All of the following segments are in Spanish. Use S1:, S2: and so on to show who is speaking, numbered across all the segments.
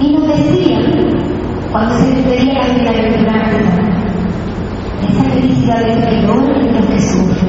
S1: Y nos decía, cuando se despedía la vida de esa felicidad de los y los que
S2: sufren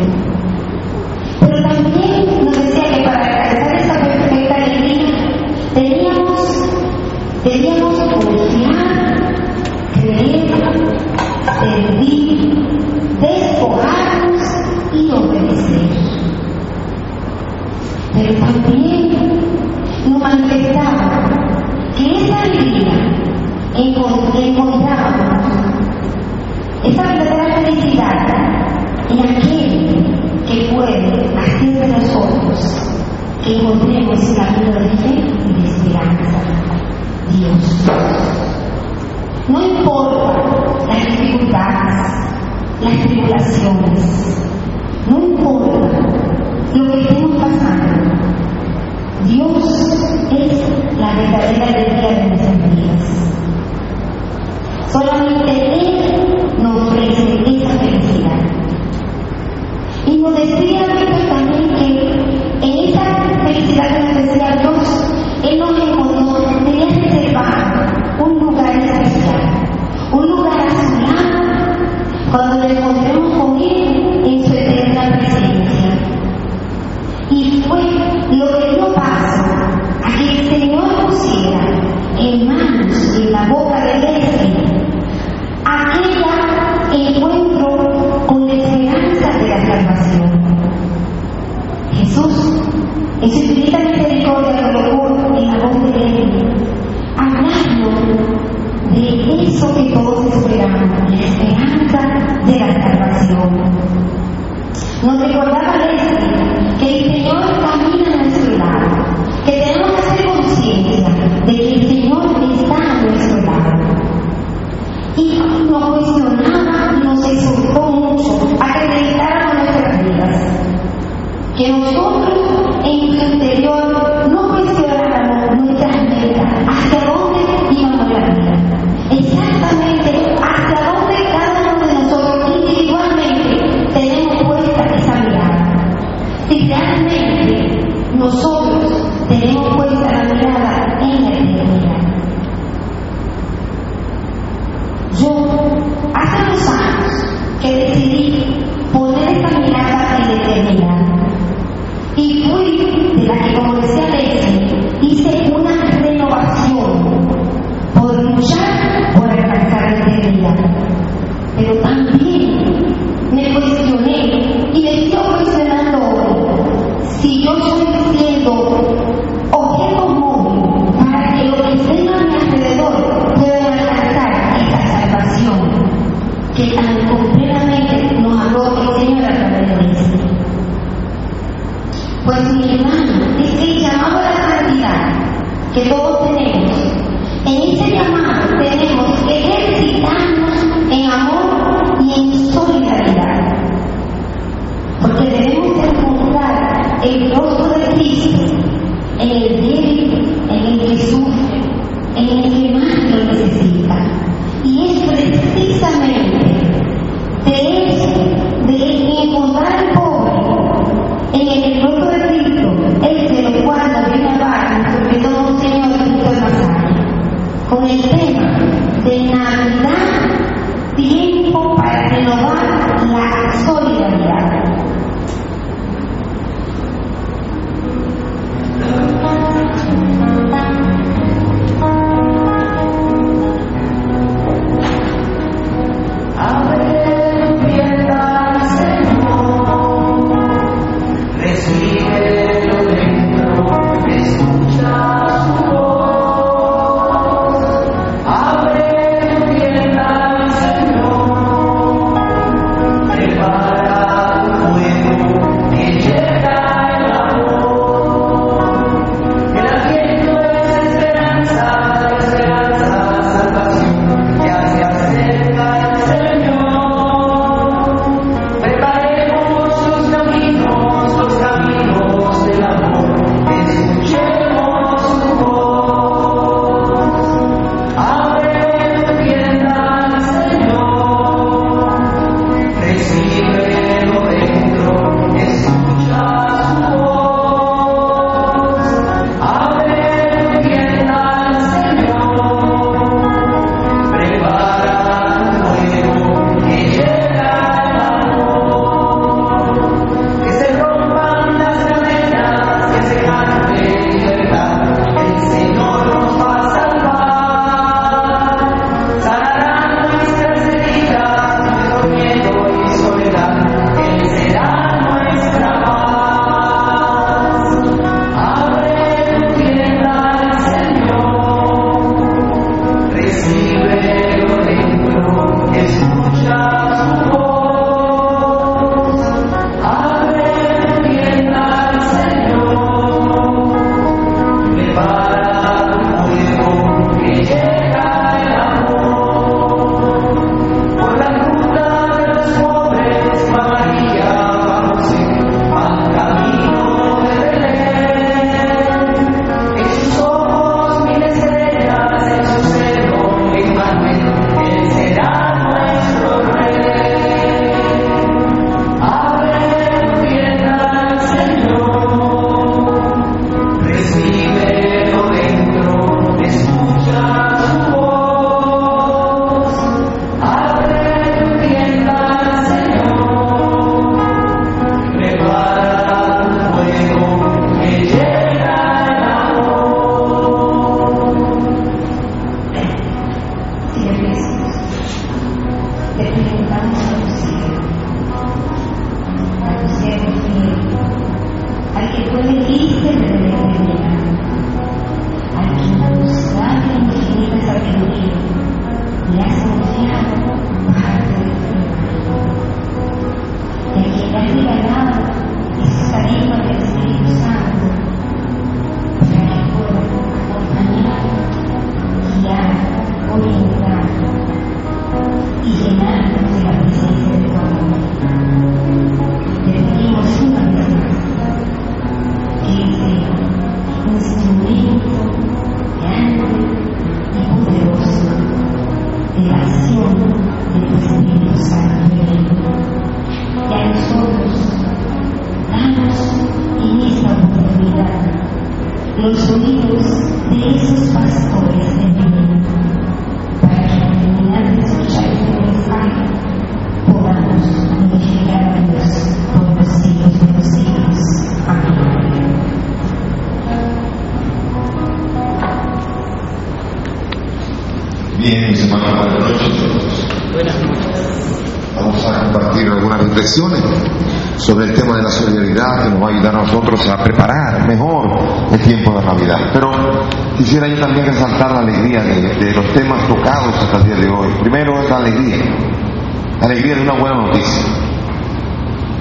S2: alegría de una buena noticia.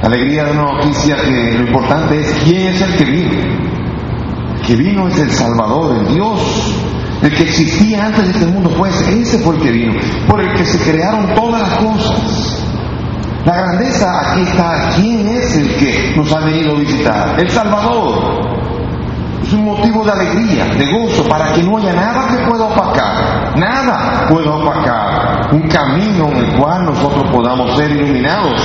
S2: La alegría de una noticia que lo importante es quién es el que vino. El que vino es el Salvador, el Dios el que existía antes de este mundo, pues ese fue el que vino, por el que se crearon todas las cosas. La grandeza aquí está, ¿quién es el que nos ha venido a visitar? El Salvador. Es un motivo de alegría, de gozo, para que no haya nada que pueda opacar, nada pueda opacar un camino en el cual nosotros podamos ser iluminados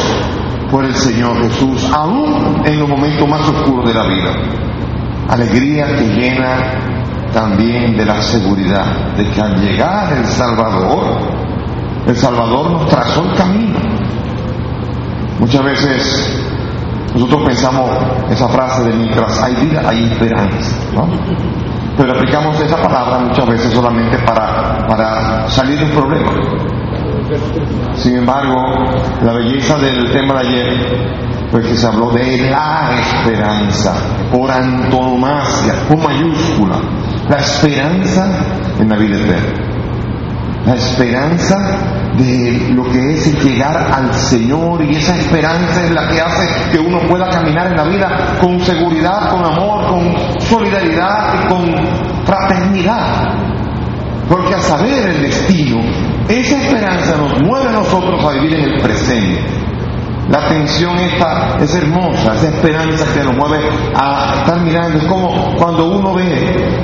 S2: por el Señor Jesús, aún en los momentos más oscuros de la vida. Alegría que llena también de la seguridad de que al llegar el Salvador, el Salvador nos trazó el camino. Muchas veces nosotros pensamos esa frase de mientras hay vida hay esperanza, ¿no? Pero aplicamos esa palabra muchas veces solamente para, para salir de un problema. Sin embargo, la belleza del tema de ayer pues que se habló de la esperanza, por antonomasia, con mayúscula, la esperanza en la vida eterna. La esperanza de lo que es llegar al Señor y esa esperanza es la que hace que uno pueda caminar en la vida con seguridad, con amor, con solidaridad y con fraternidad. Porque al saber el destino, esa esperanza nos mueve a nosotros a vivir en el presente la atención esta es hermosa, esa esperanza que nos mueve a estar mirando. Es como cuando uno ve,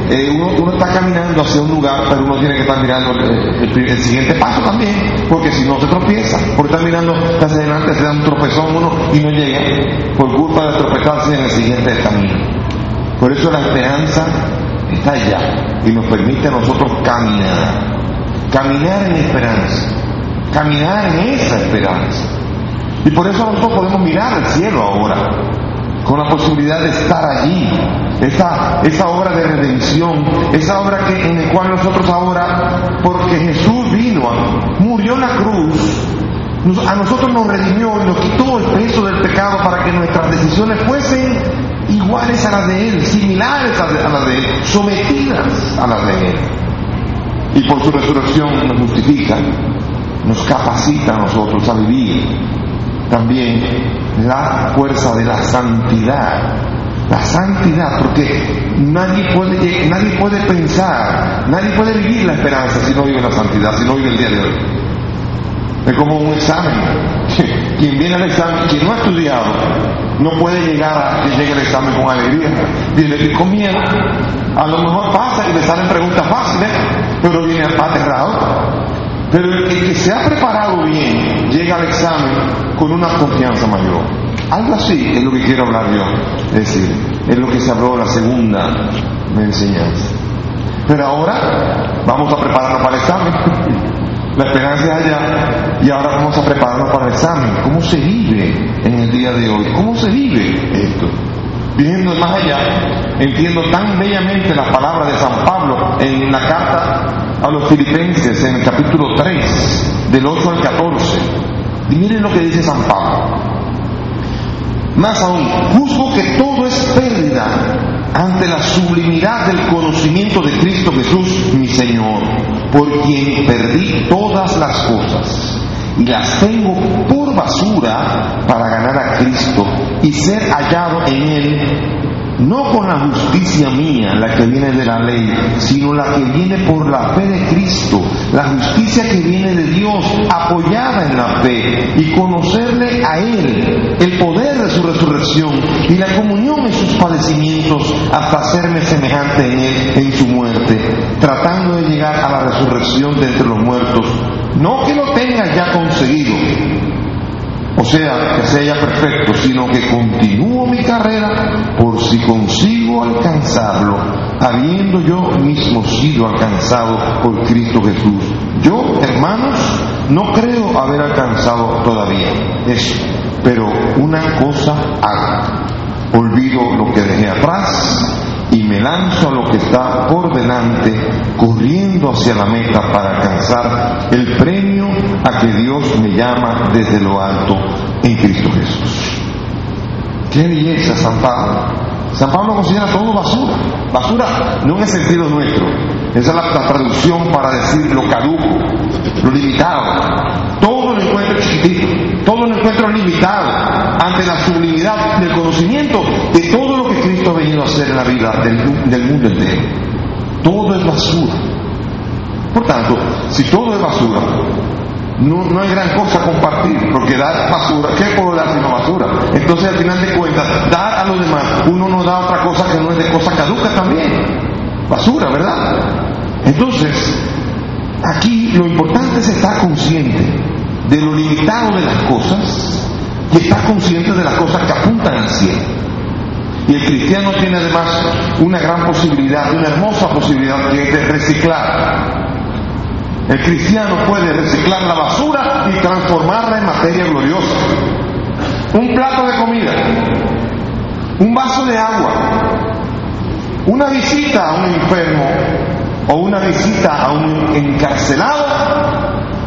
S2: eh, uno, está caminando hacia un lugar, pero uno tiene que estar mirando el, siguiente paso también, porque si no se tropieza. Porque está mirando hacia adelante, se da un tropezón uno y no llega por culpa de tropezarse en el siguiente camino. Por eso la esperanza está allá y nos permite a nosotros caminar. Caminar en esperanza. Caminar en esa esperanza. Y por eso nosotros podemos mirar al cielo ahora, con la posibilidad de estar allí. Esa, esa obra de redención, esa obra que, en la cual nosotros ahora, porque Jesús vino, murió en la cruz, a nosotros nos redimió y nos quitó el peso del pecado para que nuestras decisiones fuesen iguales a las de Él, similares a las de Él, sometidas a las de Él. Y por su resurrección nos justifica, nos capacita a nosotros a vivir también la fuerza de la santidad. La santidad, porque nadie puede, nadie puede pensar, nadie puede vivir la esperanza si no vive la santidad, si no vive el día de hoy. Es como un examen. Quien viene al examen, quien no ha estudiado, no puede llegar a que llegue al examen con alegría. Dile que con miedo. A lo mejor pasa y le salen preguntas fáciles, pero viene aterrado. Pero el que se ha preparado bien llega al examen con una confianza mayor. Algo así es lo que quiero hablar yo. Es decir, es lo que se habló la segunda enseñanza. Pero ahora vamos a prepararnos para el examen. La esperanza es allá y ahora vamos a prepararnos para el examen. ¿Cómo se vive en el día de hoy? ¿Cómo se vive esto? Viendo más allá, entiendo tan bellamente las palabras de San Pablo en la carta a los filipenses en el capítulo 3, del 8 al 14. Y miren lo que dice San Pablo. Más aún, juzgo que todo es pérdida ante la sublimidad del conocimiento de Cristo Jesús, mi Señor, por quien perdí todas las cosas y las tengo por basura para ganar a Cristo y ser hallado en Él no con la justicia mía, la que viene de la ley, sino la que viene por la fe de Cristo, la justicia que viene de Dios, apoyada en la fe, y conocerle a Él, el poder de su resurrección y la comunión en sus padecimientos, hasta hacerme semejante en Él en su muerte, tratando de llegar a la resurrección de entre los muertos. No que lo tenga ya conseguido, o sea, que sea perfecto, sino que continúo mi carrera por si consigo alcanzarlo, habiendo yo mismo sido alcanzado por Cristo Jesús. Yo, hermanos, no creo haber alcanzado todavía eso, pero una cosa hago. Olvido lo que dejé atrás y me lanzo a lo que está por delante, corriendo hacia la meta para alcanzar el premio a que Dios me llama desde lo alto en Cristo Jesús. Qué belleza San Pablo. San Pablo considera todo basura. Basura no en el sentido nuestro. Esa es la, traducción para decir lo caduco, lo limitado. Todo lo encuentro chiquitito, todo lo encuentro limitado ante la sublimidad del conocimiento de todo Cristo ha venido a hacer en la vida del, mundo entero. Todo es basura. Por tanto, si todo es basura, no, hay gran cosa compartir, porque dar basura, ¿qué puedo dar sino basura? Entonces al final de cuentas, dar a los demás, uno no da otra cosa que no es de cosa caduca también, basura, ¿verdad? Entonces, aquí lo importante es estar consciente de lo limitado de las cosas y estar consciente de las cosas que apuntan al cielo. Y el cristiano tiene además una gran posibilidad, una hermosa posibilidad que es de reciclar el cristiano puede reciclar la basura y transformarla en materia gloriosa. Un plato de comida, un vaso de agua, una visita a un enfermo o una visita a un encarcelado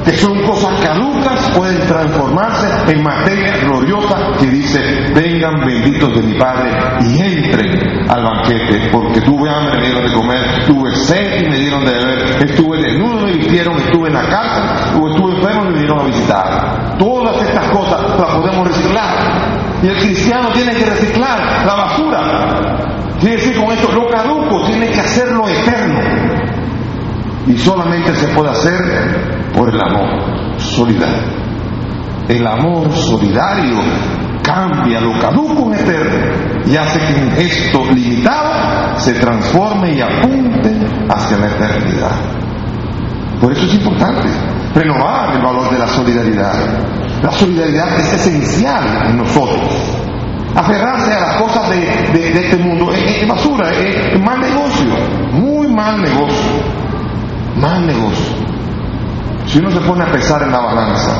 S2: que son cosas caducas, pueden transformarse en materia gloriosa que dice, vengan benditos de mi Padre y entren al banquete, porque tuve hambre, me dieron de comer, tuve sed y me dieron de beber, estuve desnudo, me vistieron, estuve en la cárcel, o estuve enfermo y me vinieron a visitar. Todas estas cosas las podemos reciclar. Y el cristiano tiene que reciclar la basura. Quiere decir con esto, lo caduco, tiene que hacerlo eterno. Y solamente se puede hacer por el amor solidario. El amor solidario cambia lo caduco en eterno y hace que un gesto limitado se transforme y apunte hacia la eternidad. Por eso es importante renovar el valor de la solidaridad. La solidaridad es esencial en nosotros. Aferrarse a las cosas de, este mundo es, basura, es mal negocio, muy mal negocio, mal negocio. Si uno se pone a pesar en la balanza,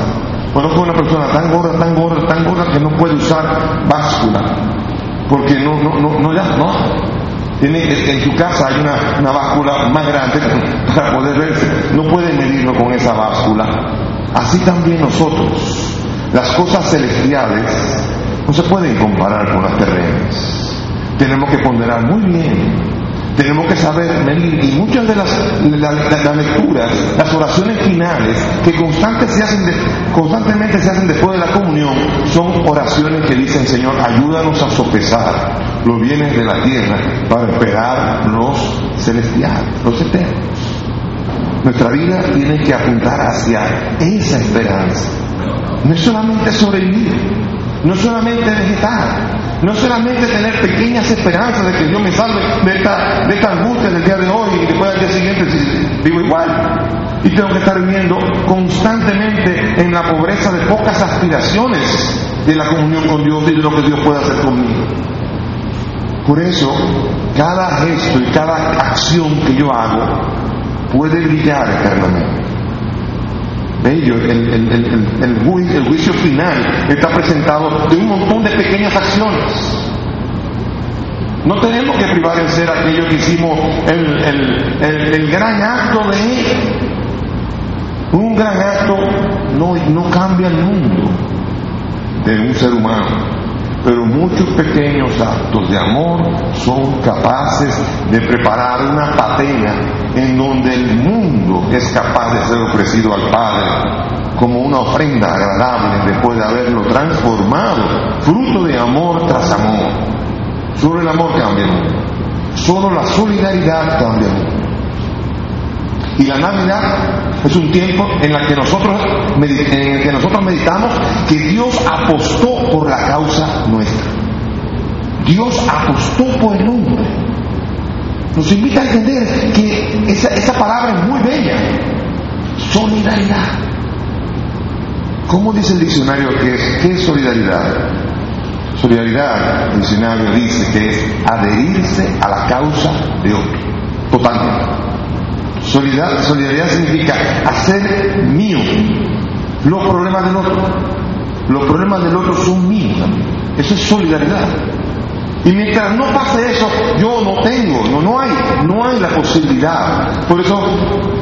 S2: conozco una persona tan gorda, tan gorda, tan gorda que no puede usar báscula, porque no, no, no, no ya, no. Tiene, en su casa hay una, una báscula más grande para poder verse, no puede medirlo con esa báscula. Así también nosotros, las cosas celestiales no se pueden comparar con las terrenas. Tenemos que ponderar muy bien tenemos que saber y muchas de las, lecturas, las oraciones finales que constantemente se hacen después de la comunión son oraciones que dicen Señor ayúdanos a sopesar los bienes de la tierra para esperar los celestiales, los eternos. Nuestra vida tiene que apuntar hacia esa esperanza. No es solamente sobrevivir, no solamente vegetar, no solamente tener pequeñas esperanzas de que Dios me salve de esta, de esta angustia del día de hoy y después al día siguiente vivo igual. Y tengo que estar viviendo constantemente en la pobreza de pocas aspiraciones de la comunión con Dios y de lo que Dios puede hacer conmigo. Por eso, cada gesto y cada acción que yo hago puede brillar eternamente bello, el, juicio, final está presentado de un montón de pequeñas acciones. No tenemos que privar en ser aquello que hicimos el, gran acto de Un gran acto no, no cambia el mundo de un ser humano pero muchos pequeños actos de amor son capaces de preparar una patena en donde el mundo es capaz de ser ofrecido al Padre como una ofrenda agradable después de haberlo transformado, fruto de amor tras amor. Solo el amor cambia el mundo, solo la solidaridad cambia el mundo. Y la Navidad es un tiempo en el que nosotros, en que nosotros meditamos que Dios apostó por la causa nuestra. Dios apostó por el hombre. Nos invita a entender que esa, esa palabra es muy bella. Solidaridad. ¿Cómo dice el diccionario que es, qué es solidaridad? Solidaridad, el diccionario dice que es adherirse a la causa de otro. Totalmente. Solidaridad, significa hacer mío los problemas del otro. Los problemas del otro son míos Eso es solidaridad. Y mientras no pase eso, yo no tengo, no, no hay, no hay la posibilidad. Por eso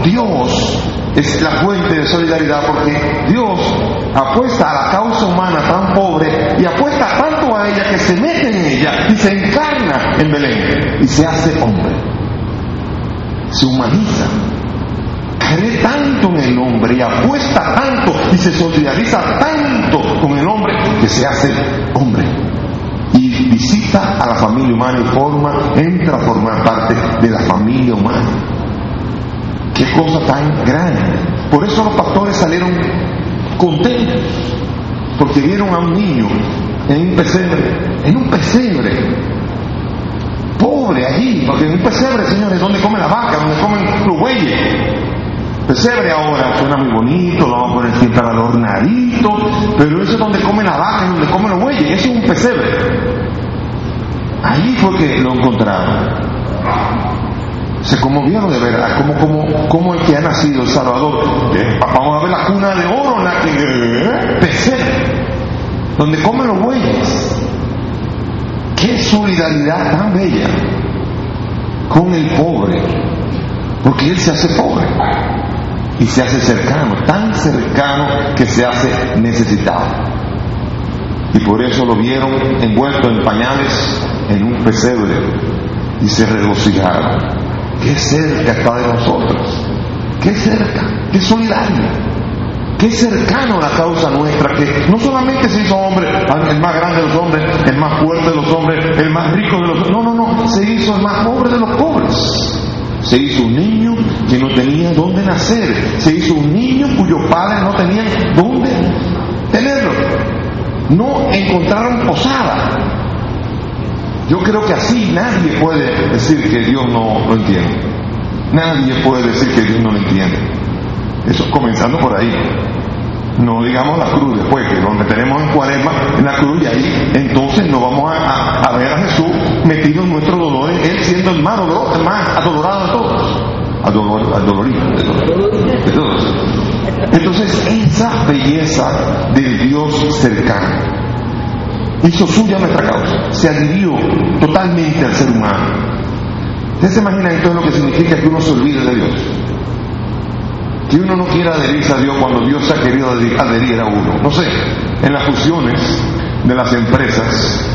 S2: Dios es la fuente de solidaridad, porque Dios apuesta a la causa humana tan pobre y apuesta tanto a ella que se mete en ella y se encarna en Belén y se hace hombre. Se humaniza cree tanto en el hombre y apuesta tanto y se solidariza tanto con el hombre que se hace hombre y visita a la familia humana y forma, entra a formar parte de la familia humana. Qué cosa tan grande. Por eso los pastores salieron contentos, porque vieron a un niño en un pesebre, en un pesebre, pobre allí, porque en un pesebre, señores, donde come la vaca, donde comen los bueyes. Pesebre ahora suena muy bonito, lo vamos a poner siempre adornadito, pero eso es donde come la vaca, donde come los bueyes, eso es un pesebre. Ahí fue que lo encontraron. Se conmovieron de verdad, como, como, como el que ha nacido El Salvador. Eh, vamos a ver la cuna de oro, la que, eh, pesebre, donde comen los bueyes. Qué solidaridad tan bella con el pobre, porque él se hace pobre y se hace cercano, tan cercano que se hace necesitado. Y por eso lo vieron envuelto en pañales en un pesebre y se regocijaron. Qué cerca está de nosotros, qué cerca, qué solidario, qué cercano a la causa nuestra, que no solamente se hizo hombre, el más grande de los hombres, el más fuerte de los hombres, el más rico de los hombres, no, no, no, se hizo el más pobre de los pobres. Se hizo un niño que no tenía dónde nacer. Se hizo un niño cuyos padres no tenían dónde tenerlo. No encontraron posada. Yo creo que así nadie puede decir que Dios no lo entiende. Nadie puede decir que Dios no lo entiende. Eso comenzando por ahí. No digamos la cruz después, que lo meteremos en cuaresma en la cruz y ahí entonces nos vamos a, ver a Jesús metido en nuestro dolor, Él siendo el más, dolor, el más adorado de todos. Adolor, adolorido de todos. De todos. Entonces, esa belleza del Dios cercano hizo suya nuestra causa, se adhirió totalmente al ser humano. ¿Ustedes se imaginan entonces lo que significa que uno se olvide de Dios? Que uno no quiera adherirse a Dios cuando Dios se ha querido adherir a uno. No sé, en las fusiones de las empresas,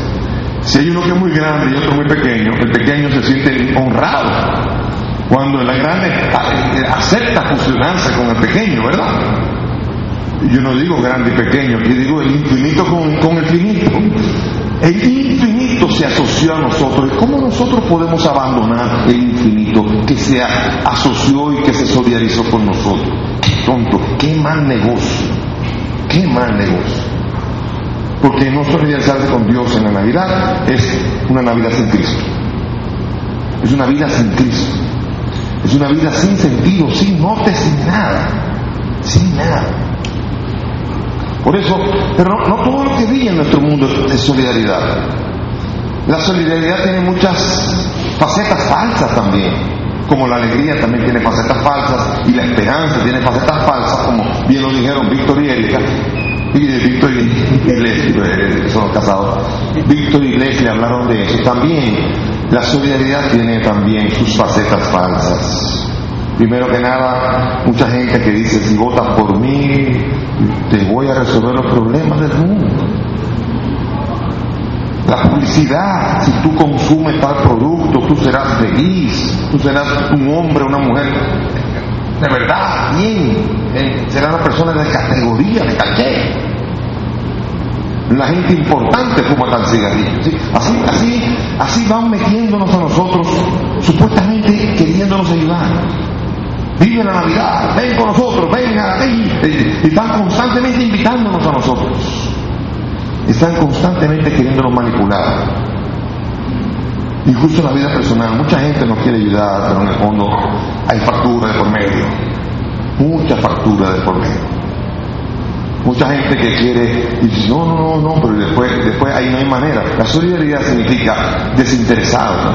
S2: si hay uno que es muy grande y otro muy pequeño, el pequeño se siente honrado cuando el grande acepta fusionarse con el pequeño, ¿verdad? Yo no digo grande y pequeño, yo digo el infinito con, el finito. El infinito se asoció a nosotros. ¿Y cómo nosotros podemos abandonar el infinito que se asoció y que se solidarizó con nosotros? Qué tonto, qué mal negocio, qué mal negocio. Porque no solidarizarse con Dios en la Navidad es una Navidad sin Cristo. Es una vida sin Cristo. Es una vida sin sentido, sin norte, sin nada. Sin nada. Por eso, pero no, todo lo que brilla en nuestro mundo es solidaridad. La solidaridad tiene muchas facetas falsas también, como la alegría también tiene facetas falsas y la esperanza tiene facetas falsas, como bien lo dijeron Víctor y Erika. Y Víctor y Leslie, eh, son casados. Víctor y Leslie hablaron de eso. También la solidaridad tiene también sus facetas falsas. Primero que nada, mucha gente que dice, si votas por mí, te voy a resolver los problemas del mundo. La publicidad, si tú consumes tal producto, tú serás feliz, tú serás un hombre, una mujer de verdad, bien, eh, serás una persona de categoría, de caché. La gente importante fuma tal cigarrillo. Así, así, así van metiéndonos a nosotros, supuestamente queriéndonos ayudar. Vive la Navidad, ven con nosotros, ven a. Y están constantemente invitándonos a nosotros. Están constantemente queriéndonos manipular. Incluso en la vida personal, mucha gente nos quiere ayudar, pero en el fondo hay factura de por medio. Mucha factura de por medio. Mucha gente que quiere y dice, no, no, no, no, pero después, después ahí no hay manera. La solidaridad significa desinteresado.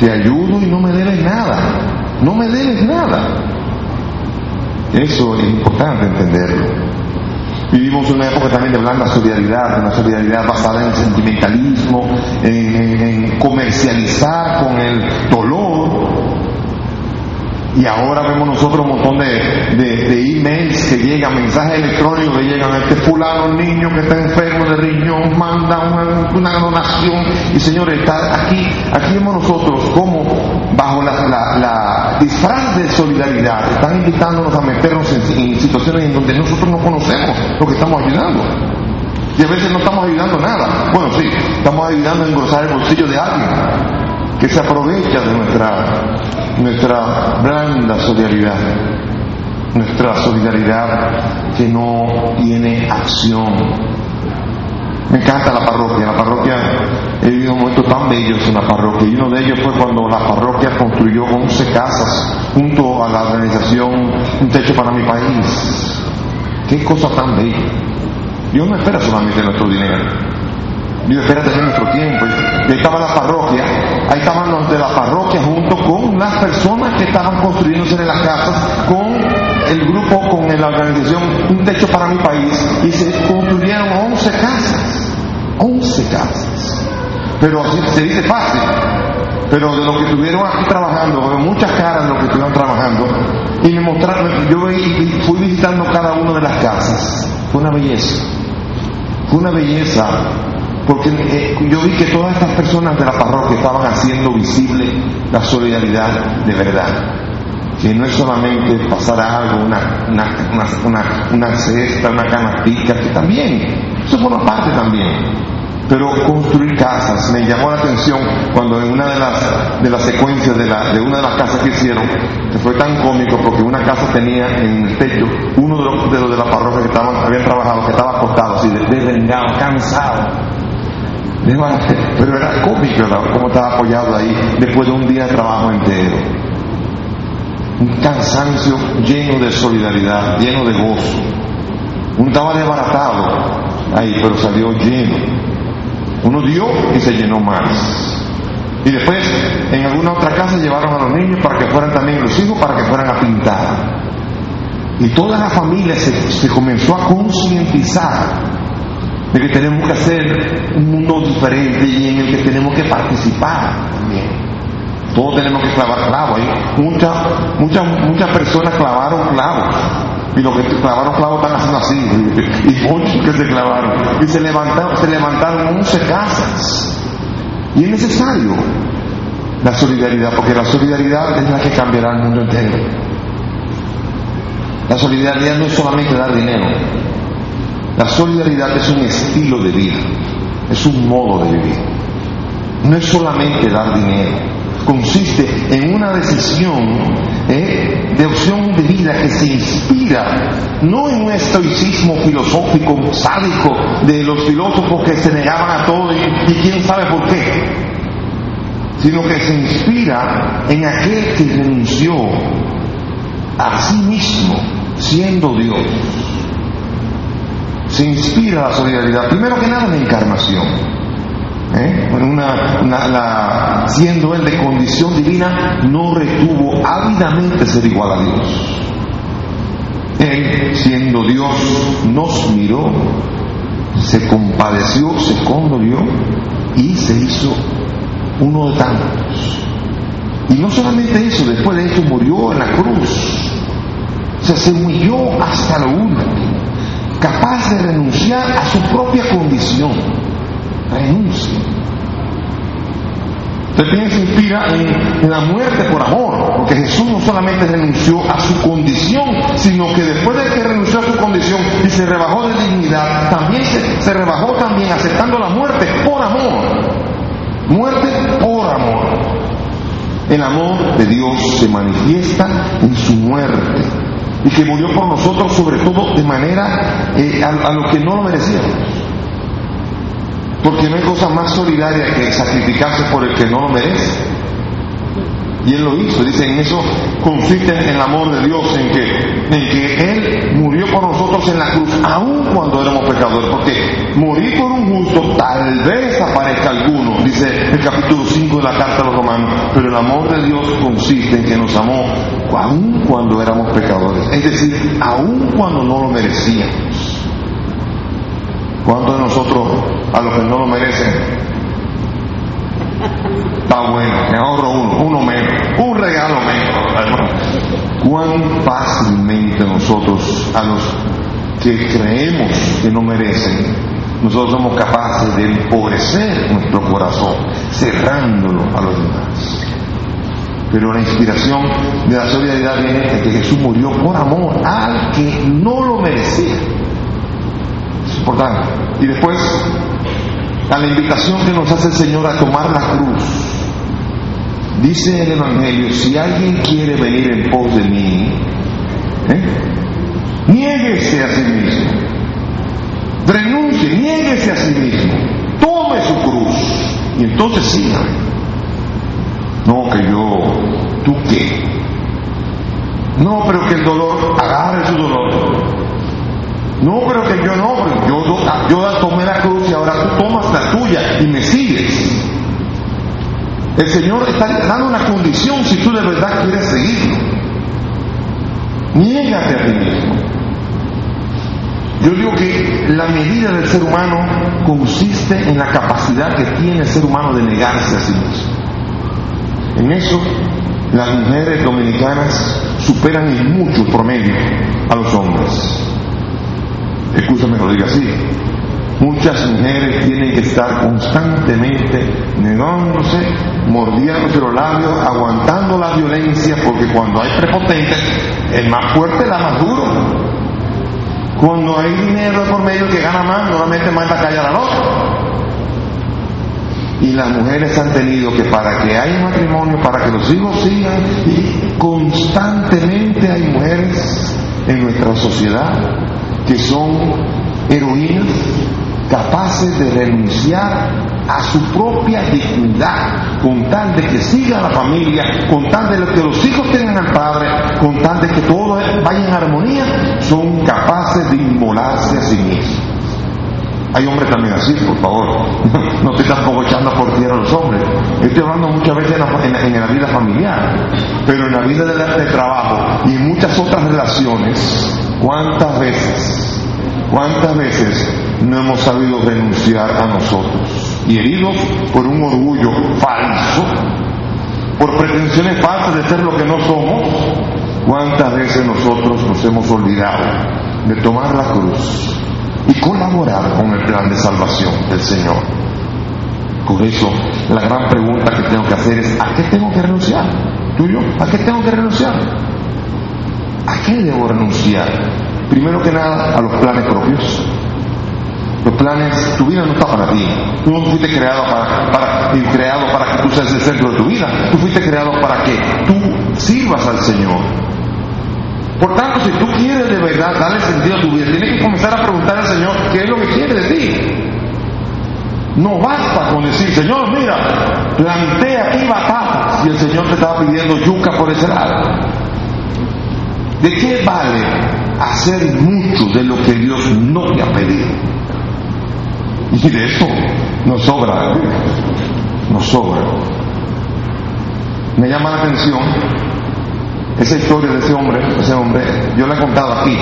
S2: Te ayudo y no me debes nada no me debes nada. Eso es importante entenderlo. Vivimos una época también de blanda solidaridad, una solidaridad basada en sentimentalismo, en, comercializar con el dolor, y ahora vemos nosotros un montón de, de, emails que llegan, mensajes electrónicos que llegan a este fulano niño que está enfermo de riñón, manda una, donación. Y señores, está aquí, aquí vemos nosotros como bajo la, la, disfraz de solidaridad están invitándonos a meternos en, situaciones en donde nosotros no conocemos lo que estamos ayudando. Y a veces no estamos ayudando nada. Bueno, sí, estamos ayudando a engrosar el bolsillo de alguien que se aprovecha de nuestra, nuestra blanda solidaridad, nuestra solidaridad que no tiene acción. Me encanta la parroquia, la parroquia, he vivido momentos tan bellos en la parroquia y uno de ellos fue cuando la parroquia construyó 11 casas junto a la organización Un Techo para mi País. Qué cosa tan bella. Dios no espera solamente nuestro dinero. Dios espera tener nuestro tiempo. Y ahí estaba la parroquia, ahí estaban los de la parroquia junto con las personas que estaban construyéndose en las casas, con el grupo, con la organización Un Techo para mi país, y se construyeron 11 casas. 11 casas. Pero así se dice fácil. Pero de lo que estuvieron aquí trabajando, veo muchas caras de lo que estuvieron trabajando, y me mostraron, yo fui visitando cada una de las casas. Fue una belleza. Fue una belleza porque eh, yo vi que todas estas personas de la parroquia estaban haciendo visible la solidaridad de verdad. Que no es solamente pasar algo, una, una, una, cesta, una canastica, que también, eso forma parte también pero construir casas. Me llamó la atención cuando en una de las, de las secuencias de, una de las casas que hicieron, que fue tan cómico porque una casa tenía en el techo uno de los de, los de la parroquia que estaban, habían trabajado, que estaba acostado así, desvengado, cansado pero era cómico como estaba apoyado ahí después de un día de trabajo entero. Un cansancio lleno de solidaridad, lleno de gozo. Uno estaba desbaratado ahí, pero salió lleno. Uno dio y se llenó más. Y después, en alguna otra casa llevaron a los niños para que fueran también los hijos, para que fueran a pintar. Y toda la familia se, se comenzó a concientizar de que tenemos que hacer un mundo diferente y en el que tenemos que participar también. Todos tenemos que clavar clavos. Muchas, muchas, muchas personas clavaron clavos. Y los que clavaron clavos están haciendo así. Y, muchos que se clavaron. Y se levantaron, se levantaron 11 casas. Y es necesario la solidaridad, porque la solidaridad es la que cambiará el mundo entero. La solidaridad no es solamente dar dinero, la solidaridad es un estilo de vida, es un modo de vivir. No es solamente dar dinero, consiste en una decisión ¿eh? de opción de vida que se inspira no en un estoicismo filosófico sádico de los filósofos que se negaban a todo y, y quién sabe por qué, sino que se inspira en aquel que renunció a sí mismo siendo Dios se inspira la solidaridad, primero que nada en la encarnación. ¿Eh? siendo él de condición divina, no retuvo ávidamente ser igual a Dios. Él, siendo Dios, nos miró, se compadeció, se condolió y se hizo uno de tantos. Y no solamente eso, después de eso murió en la cruz. O sea, se humilló hasta lo último capaz de renunciar a su propia condición. Renuncia. También se inspira en, la muerte por amor, porque Jesús no solamente renunció a su condición, sino que después de que renunció a su condición y se rebajó de dignidad, también se, se rebajó también aceptando la muerte por amor. Muerte por amor. El amor de Dios se manifiesta en su muerte y que murió por nosotros sobre todo de manera eh, a, lo que no lo merecíamos. Porque no hay cosa más solidaria que sacrificarse por el que no lo merece. Y Él lo hizo, dice, en eso consiste el amor de Dios, en que, en que Él murió por nosotros en la cruz, aun cuando éramos pecadores, porque morir por un justo tal vez aparezca alguno, dice el capítulo 5 de la carta a los romanos, pero el amor de Dios consiste en que nos amó aun cuando éramos pecadores, es decir, aun cuando no lo merecíamos. ¿Cuántos de nosotros, a los que no lo merecen, está bueno, me ahorro uno, uno menos, un regalo menos. ¿Cuán fácilmente nosotros, a los que creemos que no merecen, nosotros somos capaces de empobrecer nuestro corazón, cerrándolo a los demás? Pero la inspiración de la solidaridad viene de que Jesús murió por amor al que no lo merecía. Importante. Y después, a la invitación que nos hace el Señor a tomar la cruz. Dice el Evangelio, si alguien quiere venir en pos de mí, ¿eh? niéguese a sí mismo. Renuncie, niéguese a sí mismo. Tome su cruz. Y entonces sígame. No, que yo, ¿tú qué? No, pero que el dolor, agarre su dolor. No, pero que yo no, yo, yo tomé la cruz y ahora tú tomas la tuya y me sigues. El Señor está dando una condición si tú de verdad quieres seguirlo. Niégate a ti mismo. Yo digo que la medida del ser humano consiste en la capacidad que tiene el ser humano de negarse a sí mismo. En eso, las mujeres dominicanas superan en mucho promedio a los hombres. Escúchame que lo diga así. Muchas mujeres tienen que estar constantemente negándose, mordiéndose los labios, aguantando la violencia, porque cuando hay prepotentes, el más fuerte la más duro. Cuando hay dinero por medio que gana más, normalmente manda a callar al otro y las mujeres han tenido que para que haya matrimonio, para que los hijos sigan, y constantemente hay mujeres en nuestra sociedad que son heroínas capaces de renunciar a su propia dignidad con tal de que siga la familia, con tal de que los hijos tengan al padre, con tal de que todo vaya en armonía, son capaces de inmolarse a sí mismos. Hay hombres también así, por favor. No estoy tampoco echando por tierra los hombres. Estoy hablando muchas veces en la, vida familiar, pero en la vida de, de trabajo y en muchas otras relaciones, ¿cuántas veces, cuántas veces no hemos sabido renunciar a nosotros? Y heridos por un orgullo falso, por pretensiones falsas de ser lo que no somos, ¿cuántas veces nosotros nos hemos olvidado de tomar la cruz y colaborar con el plan de salvación del Señor. Por eso, la gran pregunta que tengo que hacer es, ¿a qué tengo que renunciar? ¿Tú y yo? ¿A qué tengo que renunciar? ¿A qué debo renunciar? Primero que nada, a los planes propios. Los planes, tu vida no está para ti. Tú no fuiste creado para, para, creado para que tú seas el centro de tu vida. Tú fuiste creado para que tú sirvas al Señor. Por tanto, si tú quieres de verdad darle sentido a tu vida, tienes que comenzar a preguntar al Señor qué es lo que quiere de ti. No basta con decir, Señor, mira, plantea aquí batatas y el Señor te estaba pidiendo yuca por ese lado. ¿De qué vale hacer mucho de lo que Dios no te ha pedido? Y de eso nos sobra, nos sobra. Me llama la atención esa historia de ese hombre, ese hombre, yo la he contado aquí.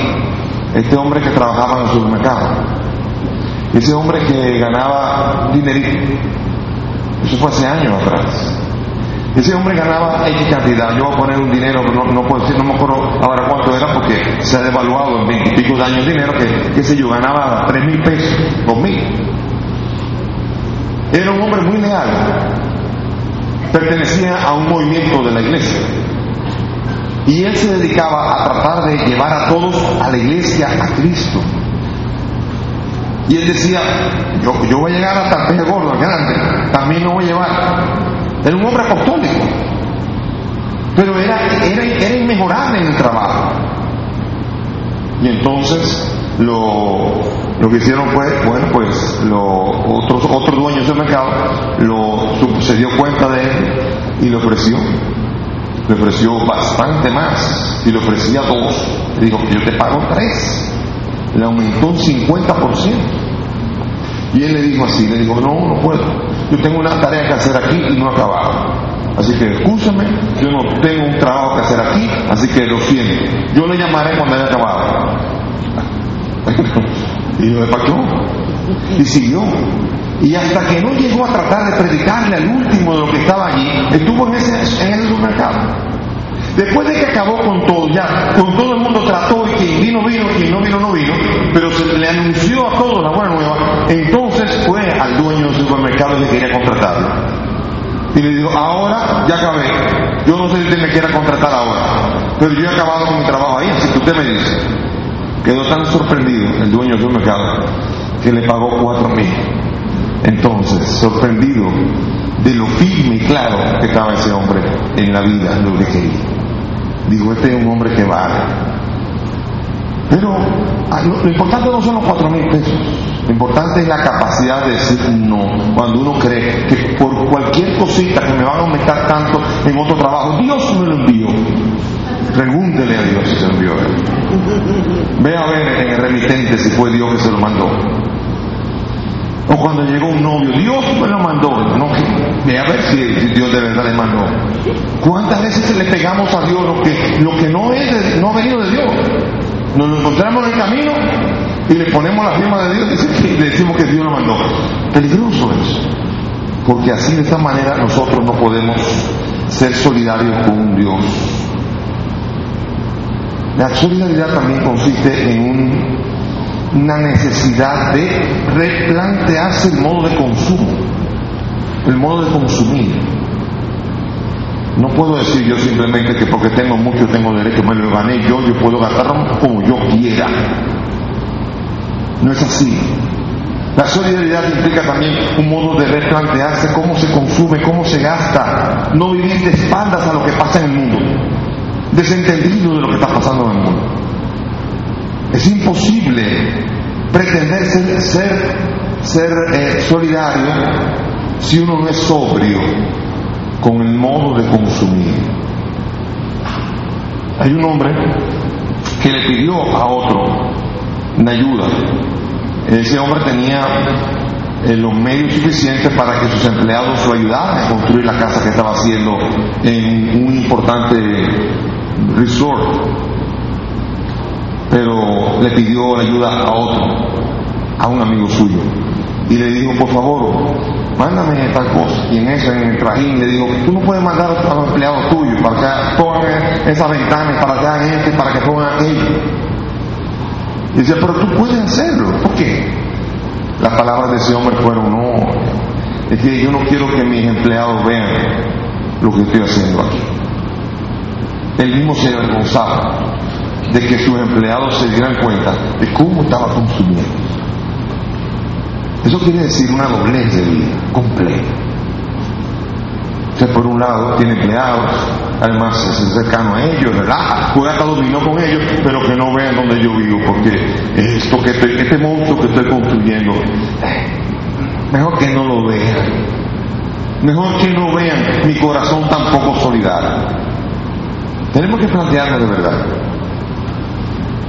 S2: Este hombre que trabajaba en el supermercado. Ese hombre que ganaba dinerito. Eso fue hace años atrás. Ese hombre ganaba X cantidad. Yo voy a poner un dinero, no, puedo decir, no me acuerdo ahora cuánto era porque se ha devaluado en veintipico de años dinero, que, qué yo, ganaba tres mil pesos, dos mil. Era un hombre muy leal. Pertenecía a un movimiento de la iglesia. Y él se dedicaba a tratar de llevar a todos a la iglesia, a Cristo. Y él decía, yo, yo voy a llegar hasta el gordo, grande, también lo voy a llevar. Era un hombre apostólico, pero era, era, era inmejorable en el trabajo. Y entonces lo, lo que hicieron fue, bueno, pues los otros, otros dueños del mercado lo, se dio cuenta de él y lo ofreció le ofreció bastante más y le ofrecía dos. Le dijo, yo te pago tres. Le aumentó un 50%. Y él le dijo así, le dijo, no, no puedo. Yo tengo una tarea que hacer aquí y no acabado. Así que escúchame, yo no tengo un trabajo que hacer aquí, así que lo siento. Yo le llamaré cuando haya acabado. y ¿para qué? Y siguió. Y hasta que no llegó a tratar de predicarle al último de los que estaba allí, estuvo en ese, en ese supermercado. Después de que acabó con todo, ya con todo el mundo trató vino, vino, quien no vino, no vino, pero se le anunció a todos la buena nueva, entonces fue al dueño del supermercado que quería contratarlo. Y le dijo, ahora ya acabé, yo no sé si usted me quiera contratar ahora, pero yo he acabado con mi trabajo ahí, así que usted me dice. Quedó tan sorprendido el dueño del supermercado que le pagó cuatro mil. Entonces, sorprendido de lo firme y claro que estaba ese hombre en la vida, que quería. Digo, este es un hombre que vale. Pero lo, importante no son los cuatro mil pesos. Lo importante es la capacidad de decir no. Cuando uno cree que por cualquier cosita que me van a aumentar tanto en otro trabajo, Dios me lo envió. Pregúntele a Dios si se lo envió él. Ve a ver en el remitente si fue Dios que se lo mandó. O cuando llegó un novio, Dios me lo mandó. No, ve a ver si, Dios de verdad le mandó. ¿Cuántas veces le pegamos a Dios lo que, lo que no, es no ha venido de Dios? Nos encontramos en el camino y le ponemos la firma de Dios y le decimos que Dios lo mandó. Peligroso eso. Porque así de esta manera nosotros no podemos ser solidarios con un Dios. La solidaridad también consiste en un una necesidad de replantearse el modo de consumo, el modo de consumir. No puedo decir yo simplemente que porque tengo mucho tengo derecho, me lo gané yo, yo puedo gastarlo como yo quiera. No es así. La solidaridad implica también un modo de replantearse cómo se consume, cómo se gasta, no vivir de espaldas a lo que pasa en el mundo, desentendido de lo que está pasando en el mundo. Es imposible pretender ser, ser, eh, solidario si uno no es sobrio con el modo de consumir. Hay un hombre que le pidió a otro una ayuda. Ese hombre tenía eh, los medios suficientes para que sus empleados lo ayudaran a construir la casa que estaba haciendo en un importante resort pero le pidió ayuda a otro, a un amigo suyo, y le dijo, por favor, mándame tal cosa. Y en eso, en el trajín, le dijo, tú no puedes mandar a los empleados tuyos para que pongan esa ventana, para que hagan este, para que pongan aquello. Y dice, pero tú puedes hacerlo. ¿Por qué? Las palabras de ese hombre fueron, no, es que yo no quiero que mis empleados vean lo que estoy haciendo aquí. Él mismo se avergonzaba de que sus empleados se dieran cuenta de cómo estaba consumiendo. Eso quiere decir una doblez de vida completa. O por un lado tiene empleados, además es cercano a ellos, relaja, juega hasta dominó con ellos, pero que no vean donde yo vivo, porque esto que este monstruo que estoy construyendo, mejor que no lo vean. Mejor que no vean mi corazón tan poco solidario. Tenemos que plantearnos de verdad.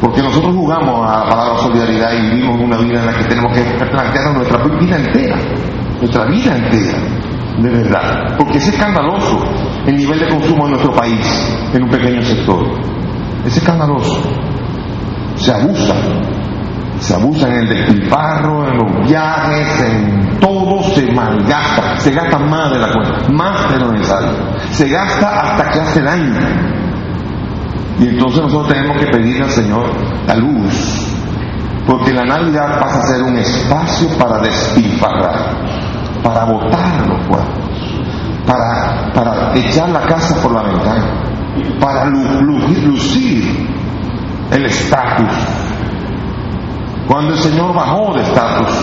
S2: Porque nosotros jugamos a la palabra solidaridad y vivimos una vida en la que tenemos que plantearnos nuestra vida entera, nuestra vida entera, de verdad. Porque es escandaloso el nivel de consumo en nuestro país, en un pequeño sector. Es escandaloso. Se abusa. Se abusa en el despilfarro, en los viajes, en todo se malgasta. Se gasta más de la cuenta, más de lo necesario. Se gasta hasta que hace daño y entonces nosotros tenemos que pedirle al Señor la luz, porque la Navidad pasa a ser un espacio para despilfarrar, para botar los cuerpos, para, para echar la casa por la ventana, para lucir el estatus. Cuando el Señor bajó de estatus,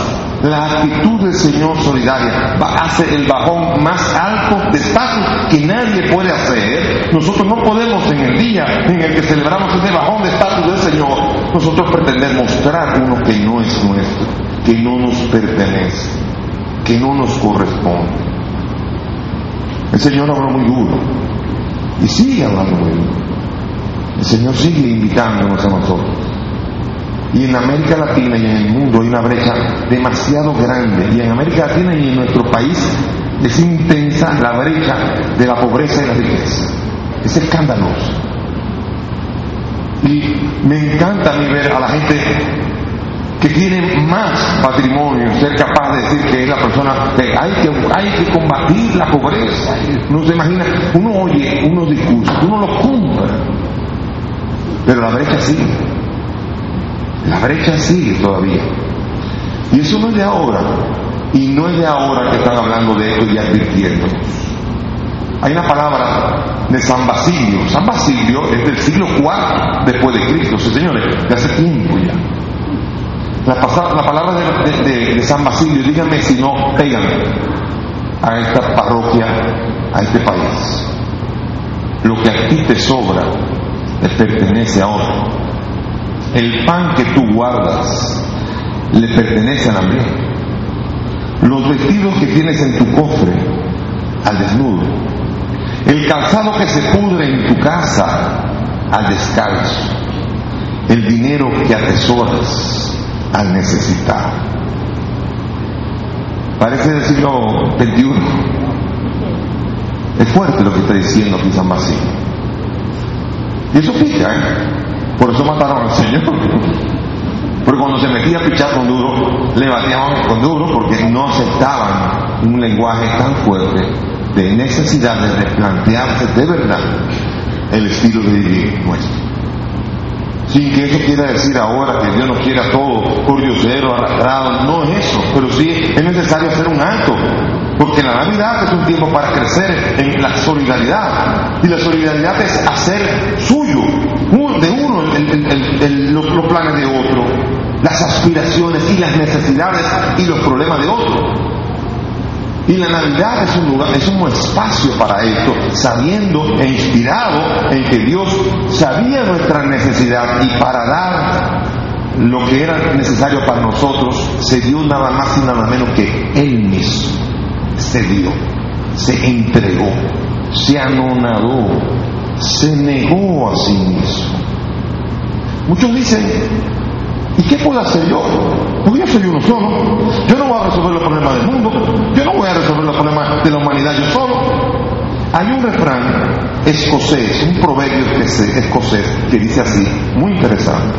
S2: la actitud del Señor solidaria hace el bajón más alto de estatus que nadie puede hacer. Nosotros no podemos en el día en el que celebramos ese bajón de estatus del Señor, nosotros pretender mostrar uno que no es nuestro, que no nos pertenece, que no nos corresponde. El Señor habló muy duro y sigue hablando muy duro. El Señor sigue invitándonos a nosotros y en América Latina y en el mundo hay una brecha demasiado grande. Y en América Latina y en nuestro país es intensa la brecha de la pobreza y la riqueza. Es escandaloso. Y me encanta a mí ver a la gente que tiene más patrimonio, ser capaz de decir que es la persona que hay que, hay que combatir la pobreza. No se imagina, uno oye unos discursos, uno los compra, pero la brecha sigue. La brecha sigue todavía. Y eso no es de ahora. Y no es de ahora que están hablando de esto y advirtiendo. Hay una palabra de San Basilio. San Basilio es del siglo IV después de Cristo, sí, señores, de hace tiempo ya. La, palabra de, San Basilio, díganme si no pegan a esta parroquia, a este país. Lo que a ti te sobra te pertenece a. El pan que tú guardas le pertenece al hambriento. Los vestidos que tienes en tu cofre al desnudo. El calzado que se pudre en tu casa al descalzo. El dinero que atesoras al necesitar. Parece del siglo XXI. Es fuerte lo que está diciendo San Basilio. Y eso pica, ¿eh? Por eso mataron al Señor. Porque cuando se metía a pichar con duro, le bateaban con duro porque no aceptaban un lenguaje tan fuerte de necesidad de replantearse de verdad el estilo de vivir nuestro. Sin que eso quiera decir ahora que Dios nos quiere a todos cero, arrastrado, no es eso, pero sí es necesario hacer un acto, porque la Navidad es un tiempo para crecer en la solidaridad, y la solidaridad es hacer suyo, de uno los planes de otro, las aspiraciones y las necesidades y los problemas de otro. Y la Navidad es un lugar, es un espacio para esto, sabiendo e inspirado en que Dios sabía nuestra necesidad y para dar lo que era necesario para nosotros, se dio nada más y nada menos que Él mismo. Se dio, se entregó, se anonadó, se negó a sí mismo. Muchos dicen, ¿Y qué puedo hacer yo? Porque yo soy uno solo. Yo no voy a resolver los problemas del mundo. Yo no voy a resolver los problemas de la humanidad yo solo. Hay un refrán escocés, un proverbio escocés que dice así, muy interesante.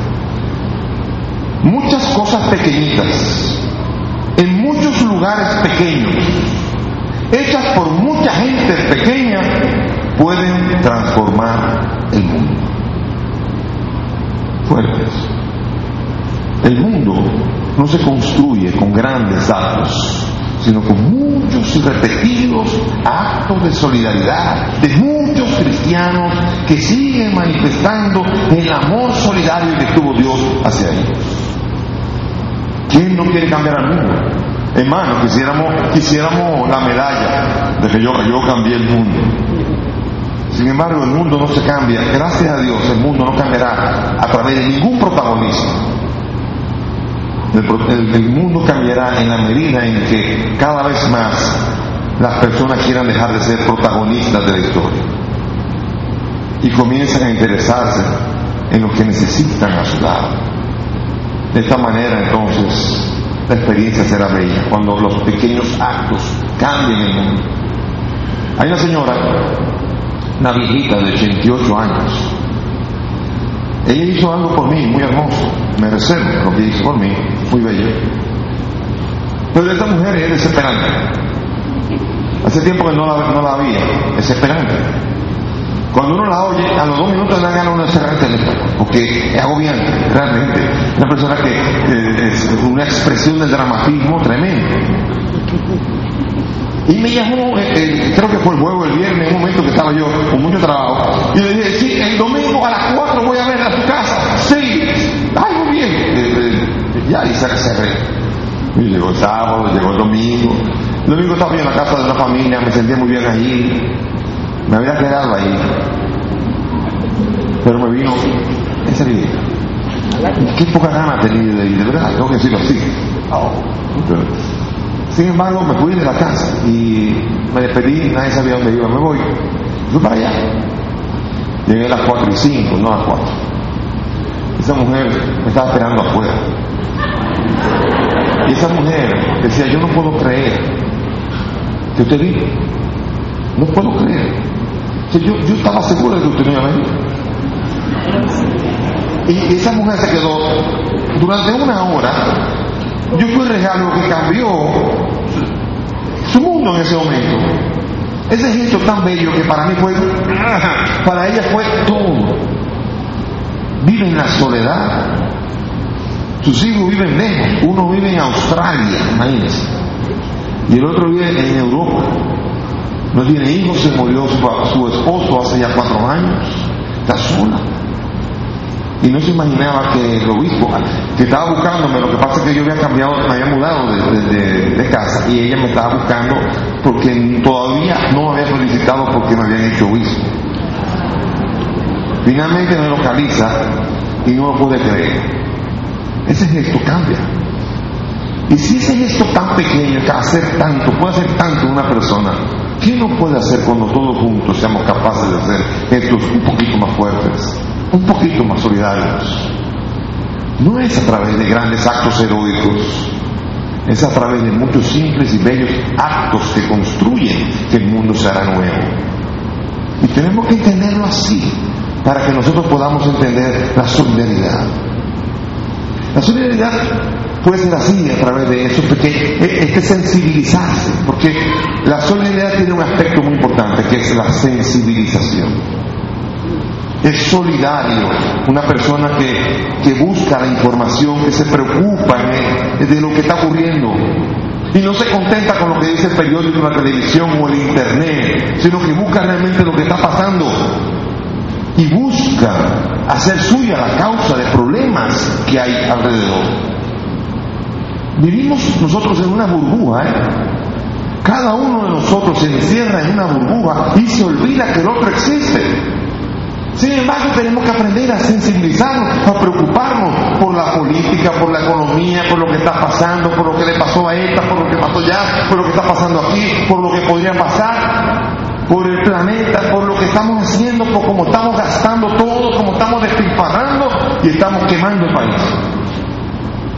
S2: Muchas cosas pequeñitas, en muchos lugares pequeños, hechas por mucha gente pequeña, pueden transformar el mundo. Fuertes. El mundo no se construye con grandes actos, sino con muchos y repetidos actos de solidaridad de muchos cristianos que siguen manifestando el amor solidario que tuvo Dios hacia ellos. ¿Quién no quiere cambiar al mundo? Hermano, quisiéramos, quisiéramos la medalla de que yo, yo cambié el mundo. Sin embargo, el mundo no se cambia. Gracias a Dios, el mundo no cambiará a través de ningún protagonismo el, mundo cambiará en la medida en que cada vez más las personas quieran dejar de ser protagonistas de la historia y comiencen a interesarse en los que necesitan ayudar. De esta manera entonces la experiencia será bella, cuando los pequeños actos cambien el mundo. Hay una señora, una viejita de 88 años, ella hizo algo por mí muy hermoso, me reservo lo que hizo por mí, muy bello. Pero esta mujer es desesperante. Hace tiempo que no la, no la había, desesperante. Cuando uno la oye, a los dos minutos le dan uno de cerrar el teléfono, porque es agobiante, realmente. Una persona que es una expresión del dramatismo tremendo. Y me llamó, eh, eh, creo que fue el juego el viernes, en un momento que estaba yo con mucho trabajo. Y le dije, sí, el domingo a las 4 voy a ver a tu casa. Sí, ay, muy bien. Eh, ya, y se cerré. Y llegó el sábado, llegó el domingo. El domingo estaba yo en la casa de una familia, me sentía muy bien allí. Me había quedado ahí. Pero me vino esa vida. Qué poca gana tenía de ir, de verdad, tengo que decirlo así. Oh. Sin embargo, me fui de la casa y me despedí, nadie sabía dónde iba, me voy. Fui para allá. Llegué a las 4 y 5, no a las 4. Esa mujer me estaba esperando afuera. Y esa mujer decía, yo no puedo creer que usted vive. No puedo creer. yo, yo estaba seguro de que usted no iba a venir. Y esa mujer se quedó durante una hora. Yo fui regalo que cambió su mundo en ese momento. Ese gesto tan bello que para mí fue, para ella fue todo. Vive en la soledad. Sus hijos viven lejos. Uno vive en Australia, imagínense. Y el otro vive en Europa. No tiene hijos, se murió su, su esposo hace ya cuatro años. Está sola y no se imaginaba que el obispo que estaba buscándome, lo que pasa es que yo había cambiado, me había mudado de, casa y ella me estaba buscando porque todavía no había solicitado porque me habían hecho obispo. Finalmente me localiza y no lo puede creer. Ese gesto cambia. Y si ese gesto tan pequeño, que hacer tanto, puede hacer tanto una persona, ¿qué no puede hacer cuando todos juntos seamos capaces de hacer gestos un poquito más fuertes? Un poquito más solidarios. No es a través de grandes actos heroicos, es a través de muchos simples y bellos actos que construyen que el mundo se hará nuevo. Y tenemos que entenderlo así, para que nosotros podamos entender la solidaridad. La solidaridad puede ser así a través de eso, porque este sensibilizarse, porque la solidaridad tiene un aspecto muy importante, que es la sensibilización es solidario, una persona que, busca la información, que se preocupa de lo que está ocurriendo. Y no se contenta con lo que dice el periódico, la televisión o el internet, sino que busca realmente lo que está pasando. Y busca hacer suya la causa de problemas que hay alrededor. Vivimos nosotros en una burbuja, ¿eh? Cada uno de nosotros se encierra en una burbuja y se olvida que el otro existe. Sin embargo, tenemos que aprender a sensibilizarnos, a preocuparnos por la política, por la economía, por lo que está pasando, por lo que le pasó a esta, por lo que pasó allá, por lo que está pasando aquí, por lo que podría pasar, por el planeta, por lo que estamos haciendo, por cómo estamos gastando todo, cómo estamos despilfarrando y estamos quemando el país.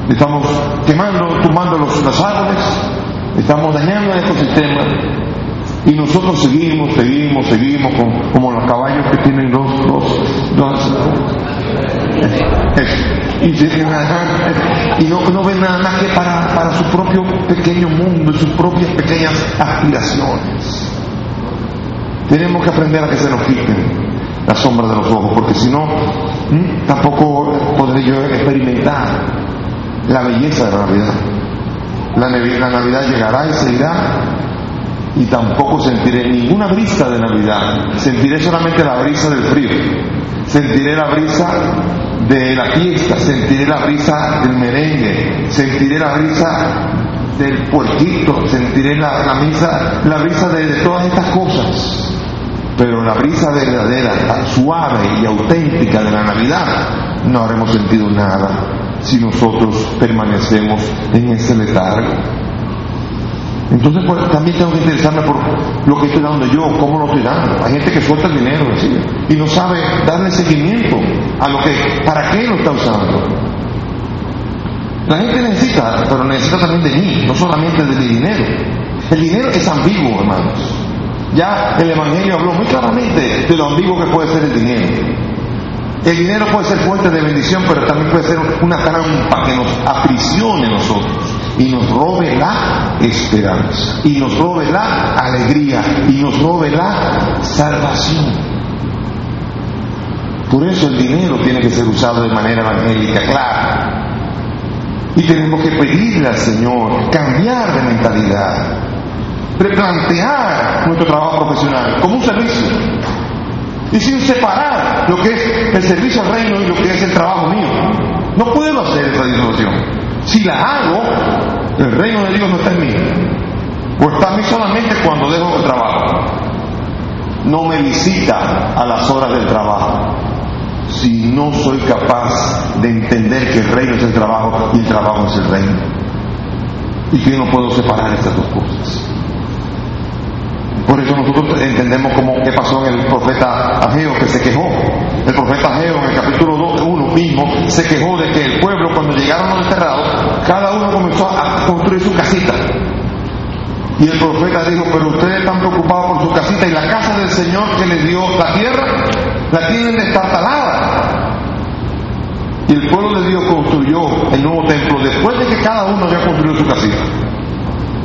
S2: Estamos quemando, tumbando los, árboles, estamos dañando el ecosistema, y nosotros seguimos, seguimos, seguimos como los caballos que tienen dos, dos, dos. Y, y no, ven nada más que para, para su propio pequeño mundo y sus propias pequeñas aspiraciones. Tenemos que aprender a que se nos quiten la sombra de los ojos, porque si no, tampoco podré yo experimentar la belleza de la Navidad. La, la Navidad llegará y se irá, y tampoco sentiré ninguna brisa de Navidad, sentiré solamente la brisa del frío, sentiré la brisa de la fiesta, sentiré la brisa del merengue, sentiré la brisa del puerquito, sentiré la, la, brisa de, todas estas cosas. Pero la brisa verdadera, suave y auténtica de la Navidad, no habremos sentido nada si nosotros permanecemos en ese letargo. Entonces pues, también tengo que interesarme por lo que estoy dando yo, cómo lo estoy dando. Hay gente que suelta el dinero y no sabe darle seguimiento a lo que, para qué lo está usando. La gente necesita, pero necesita también de mí, no solamente de mi dinero. El dinero es ambiguo, hermanos. Ya el Evangelio habló muy claramente de lo ambiguo que puede ser el dinero. El dinero puede ser fuente de bendición, pero también puede ser una trampa que nos aprisione nosotros y nos robe la esperanza, y nos robe la alegría, y nos robe la salvación. Por eso el dinero tiene que ser usado de manera evangélica, claro. Y tenemos que pedirle al Señor cambiar de mentalidad, replantear nuestro trabajo profesional como un servicio. Y sin separar lo que es el servicio al reino y lo que es el trabajo mío. No puedo hacer esa disolución. Si la hago, el reino de Dios no está en mí. O está en mí solamente cuando dejo el trabajo. No me visita a las horas del trabajo. Si no soy capaz de entender que el reino es el trabajo y el trabajo es el reino. Y que no puedo separar estas dos cosas. Por eso nosotros entendemos como qué pasó en el profeta Ageo que se quejó. El profeta Ageo en el capítulo 2, 1 mismo se quejó de que el pueblo cuando llegaron los enterrados, cada uno comenzó a construir su casita. Y el profeta dijo, pero ustedes están preocupados por su casita y la casa del Señor que les dio la tierra, la tienen destartalada. Y el pueblo de Dios construyó el nuevo templo después de que cada uno había construido su casita.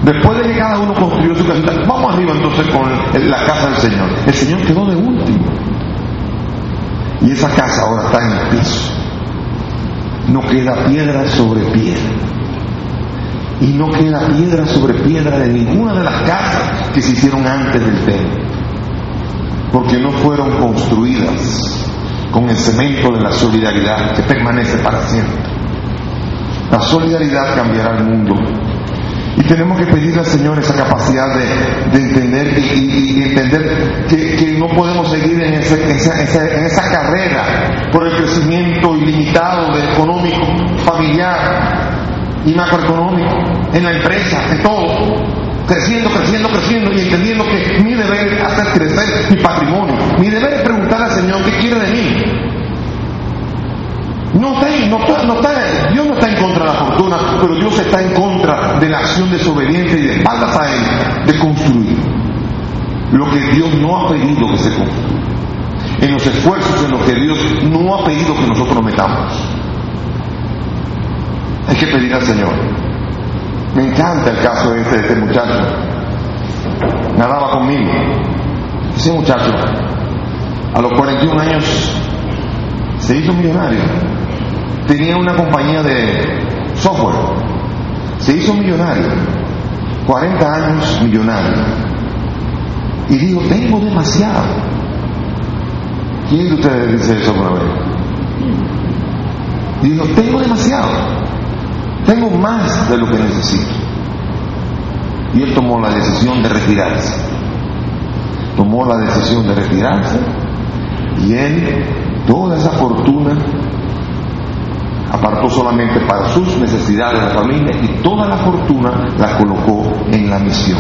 S2: Después de que cada uno construyó su casita, vamos arriba entonces con la casa del Señor. El Señor quedó de último. Y esa casa ahora está en el piso. No queda piedra sobre piedra. Y no queda piedra sobre piedra de ninguna de las casas que se hicieron antes del templo. Porque no fueron construidas con el cemento de la solidaridad que permanece para siempre. La solidaridad cambiará el mundo. Y tenemos que pedirle al Señor esa capacidad de, entender y, entender que, no podemos seguir en, en, esa, carrera por el crecimiento ilimitado de económico, familiar y macroeconómico, en la empresa, en todo creciendo, creciendo, creciendo y entendiendo que mi deber es hacer crecer mi patrimonio. Mi deber es preguntar al Señor qué quiere de mí. No está, Dios no está en contra de la fortuna, pero Dios está en contra de la acción desobediente y de espaldas a Él de construir lo que Dios no ha pedido que se construya. En los esfuerzos en los que Dios no ha pedido que nosotros metamos. Hay que pedir al Señor me encanta el caso de este, este muchacho. Nadaba conmigo. Ese muchacho, a los 41 años, se hizo millonario. Tenía una compañía de software. Se hizo millonario. 40 años millonario. Y dijo, tengo demasiado. ¿Quién de ustedes dice eso una vez? Dijo, tengo demasiado. Tengo más de lo que necesito. Y él tomó la decisión de retirarse. Tomó la decisión de retirarse y él toda esa fortuna apartó solamente para sus necesidades de la familia y toda la fortuna la colocó en la misión.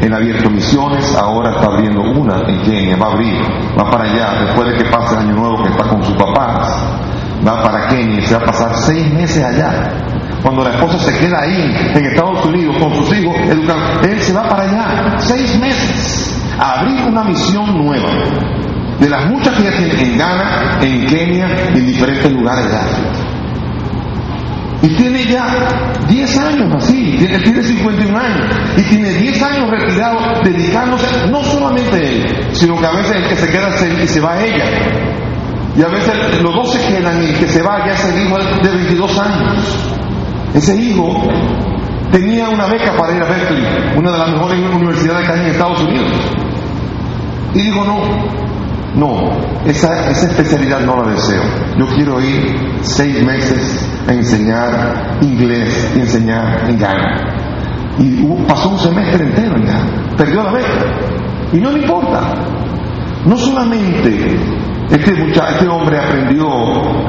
S2: Él ha abierto misiones, ahora está abriendo una en Kenia, va a abrir, va para allá, después de que pase el año nuevo que está con sus papás, va para Kenia y se va a pasar seis meses allá. Cuando la esposa se queda ahí en Estados Unidos con sus hijos educando, él se va para allá seis meses a abrir una misión nueva de las muchas que ya tiene en Ghana, en Kenia y en diferentes lugares de África. Y tiene ya 10 años así, tiene, tiene 51 años y tiene 10 años retirado dedicándose no solamente a él, sino que a veces el que se queda y se va a ella. Y a veces los dos se quedan y el que se va ya es el hijo de 22 años. Ese hijo tenía una beca para ir a Berkeley, una de las mejores universidades que hay en Estados Unidos. Y dijo, no, no, esa, especialidad no la deseo. Yo quiero ir seis meses a enseñar inglés y enseñar en Ghana. Y pasó un semestre entero en Ghana. Perdió la beca. Y no le importa. No solamente este, este hombre aprendió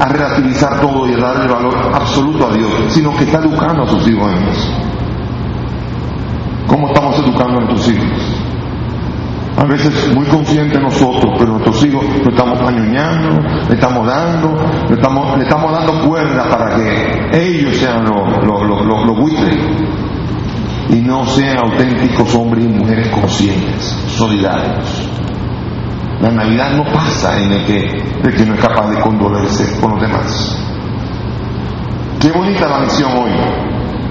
S2: a relativizar todo y a darle valor absoluto a Dios, sino que está educando a sus hijos en eso. ¿Cómo estamos educando a nuestros hijos? A veces muy conscientes nosotros, pero nuestros hijos lo estamos añoñando, le estamos dando, le estamos, le estamos dando cuerda para que ellos sean los lo, buitres y no sean auténticos hombres y mujeres conscientes, solidarios. La Navidad no pasa en el que, el que no es capaz de condolerse con los demás. Qué bonita la misión hoy.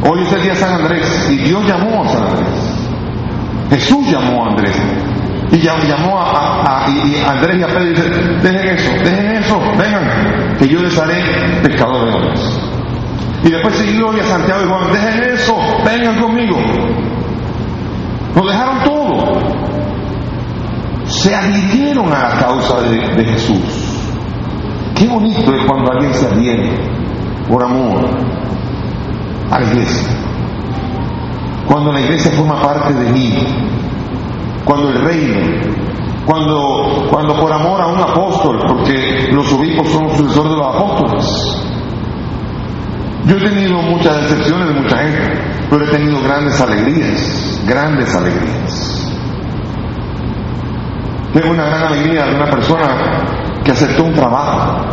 S2: Hoy es el día de San Andrés y Dios llamó a San Andrés. Jesús llamó a Andrés. Y llamó a, Andrés y a Pedro y dice, dejen eso, dejen eso, vengan, que yo les haré pescadores de hombres. Y después siguió a Santiago y Juan, dejen eso, vengan conmigo. Lo dejaron todo se adhirieron a la causa de, Jesús. Qué bonito es cuando alguien se adhiere por amor a la iglesia. Cuando la iglesia forma parte de mí. Cuando el reino. Cuando, cuando por amor a un apóstol, porque los obispos son los sucesores de los apóstoles. Yo he tenido muchas decepciones de mucha gente, pero he tenido grandes alegrías, grandes alegrías. Tengo una gran alegría de una persona que aceptó un trabajo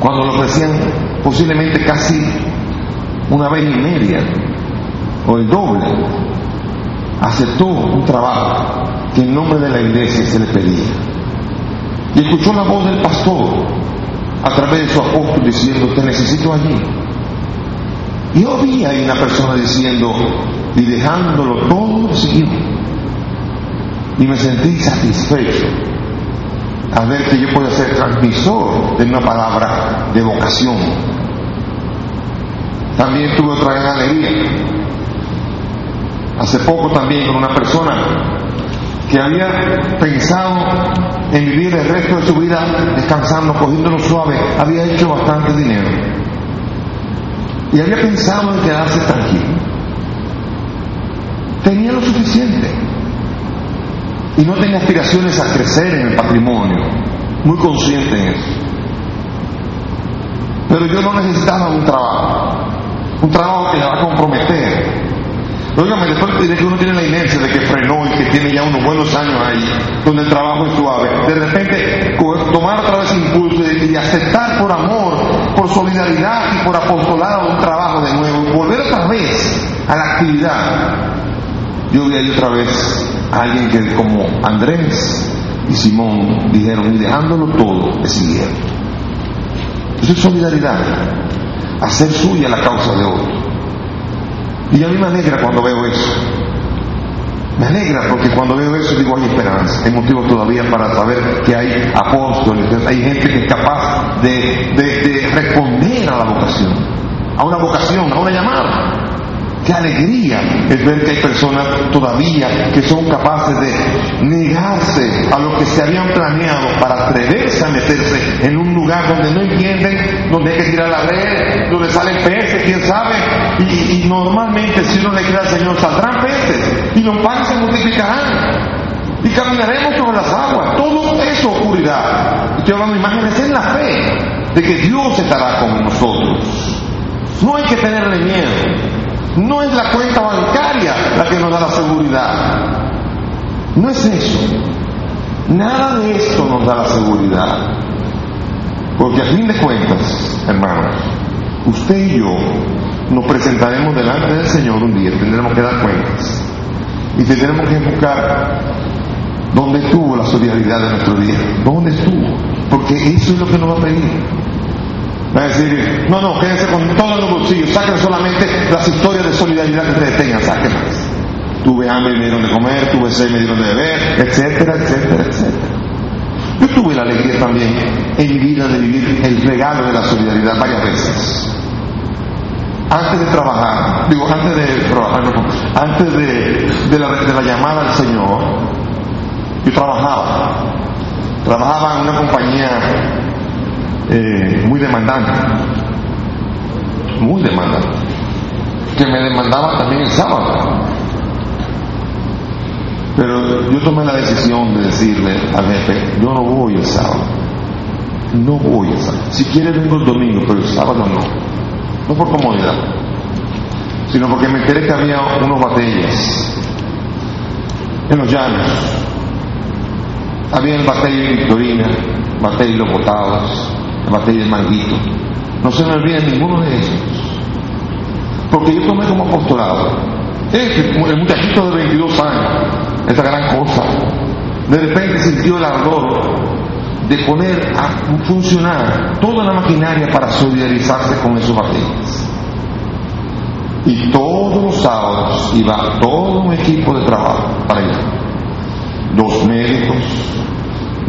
S2: cuando lo ofrecían posiblemente casi una vez y media o el doble. Aceptó un trabajo que en nombre de la iglesia se le pedía. Y escuchó la voz del pastor a través de su apóstol diciendo, te necesito allí. Y yo vi ahí una persona diciendo, y dejándolo todo, siguió. Y me sentí satisfecho al ver que yo puedo ser transmisor de una palabra de vocación. También tuve otra gran alegría. Hace poco también con una persona que había pensado en vivir el resto de su vida descansando, cogiéndolo suave, había hecho bastante dinero. Y había pensado en quedarse tranquilo. Tenía lo suficiente. Y no tenía aspiraciones a crecer en el patrimonio. Muy consciente en eso. Pero yo no necesitaba un trabajo. Un trabajo que le va a comprometer Óigame, después de que uno tiene la inercia de que frenó y que tiene ya unos buenos años ahí, donde el trabajo es suave, de repente tomar otra vez impulso y, aceptar por amor, por solidaridad y por apostolado un trabajo de nuevo, volver otra vez a la actividad. Yo vi ahí otra vez a alguien que como Andrés y Simón dijeron, y dejándolo todo, le siguieron. Eso es solidaridad, hacer suya la causa de otro. Y a mí me alegra cuando veo eso. Me alegra porque cuando veo eso digo hay esperanza, hay motivos todavía para saber que hay apóstoles, hay gente que es capaz de, de responder a la vocación, a una vocación, a una llamada. Qué alegría es ver que hay personas todavía que son capaces de negarse a lo que se habían planeado para atreverse a meterse en un lugar donde no entienden, donde hay que tirar la red, donde salen peces, quién sabe. Y, normalmente si uno le cree al Señor saldrán peces y los panes se multiplicarán y caminaremos sobre las aguas. Todo eso ocurrirá. Estoy hablando de imágenes en la fe de que Dios estará con nosotros. No hay que tenerle miedo. No es la cuenta bancaria la que nos da la seguridad. No es eso. Nada de esto nos da la seguridad. Porque a fin de cuentas, hermanos, usted y yo nos presentaremos delante del Señor un día, tendremos que dar cuentas. Y tendremos que buscar dónde estuvo la solidaridad de nuestro día, dónde estuvo. Porque eso es lo que nos va a pedir. Va a decir, no, no, quédense con todos los bolsillos, saquen solamente las historias de solidaridad que ustedes tengan, saquen Tuve hambre y me dieron de comer, tuve sed y me dieron de beber, etcétera, etcétera, etcétera. Yo tuve la alegría también en mi vida de vivir el regalo de la solidaridad varias veces. Antes de trabajar, digo, antes de trabajar, antes de, de la llamada al Señor, yo trabajaba. Trabajaba en una compañía eh, muy demandante, muy demandante, que me demandaba también el sábado. Pero yo tomé la decisión de decirle al jefe, yo no voy el sábado, no voy el sábado. Si quiere vengo el domingo, pero el sábado no. No por comodidad, sino porque me enteré que había unos batallas en los llanos. Había el batalla de Victorina, de los botados, batalla del manguito. No se me olvida ninguno de ellos. Porque yo tomé como apostolado. Este, el muchachito de 22 años, esta gran cosa, de repente sintió el ardor de poner a funcionar toda la maquinaria para solidarizarse con esos batallas. Y todos los sábados iba todo un equipo de trabajo para allá. Dos médicos,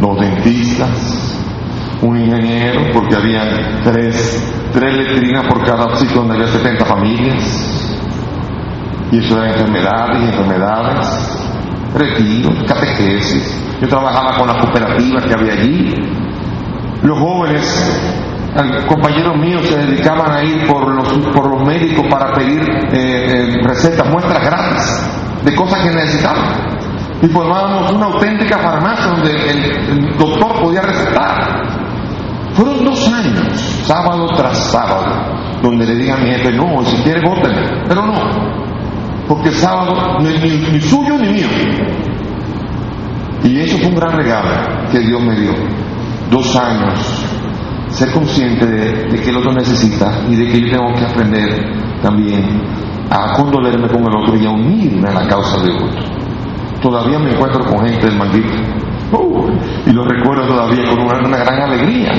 S2: dos dentistas, un ingeniero, porque había tres, tres letrinas por cada sitio donde había 70 familias. Y eso eran enfermedades y enfermedades, retiros, catequesis. Yo trabajaba con la cooperativa que había allí. Los jóvenes, compañeros míos se dedicaban a ir por los, por los médicos para pedir eh, eh, recetas, muestras gratis de cosas que necesitaban. Y formábamos una auténtica farmacia donde el doctor podía recetar. Fueron dos años, sábado tras sábado, donde le digan a mi jefe, no, si quiere vóteme, pero no, porque el sábado no es ni, suyo ni mío. Y eso fue un gran regalo que Dios me dio. Dos años, ser consciente de, que el otro necesita y de que yo tengo que aprender también a condolerme con el otro y a unirme a la causa de otro. Todavía me encuentro con gente del maldito Uh, y lo recuerdo todavía con una, gran alegría.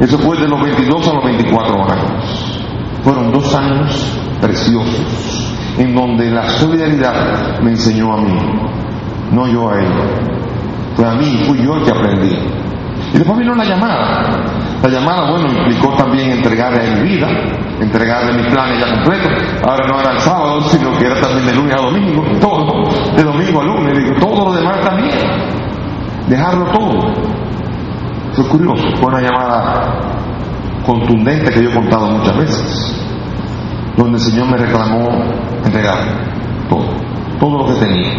S2: Eso fue de los 22 a los 24 años. Fueron dos años preciosos en donde la solidaridad me enseñó a mí, no yo a él. Fue a mí, fui yo el que aprendí. Y después vino la llamada. La llamada, bueno, implicó también entregarle mi vida, entregarle mis planes ya completos. Ahora no era el sábado, sino que era también de lunes a domingo, todo, de domingo a lunes, digo, todo lo demás también. Dejarlo todo. Fue curioso, fue una llamada contundente que yo he contado muchas veces, donde el Señor me reclamó entregar todo, todo lo que tenía.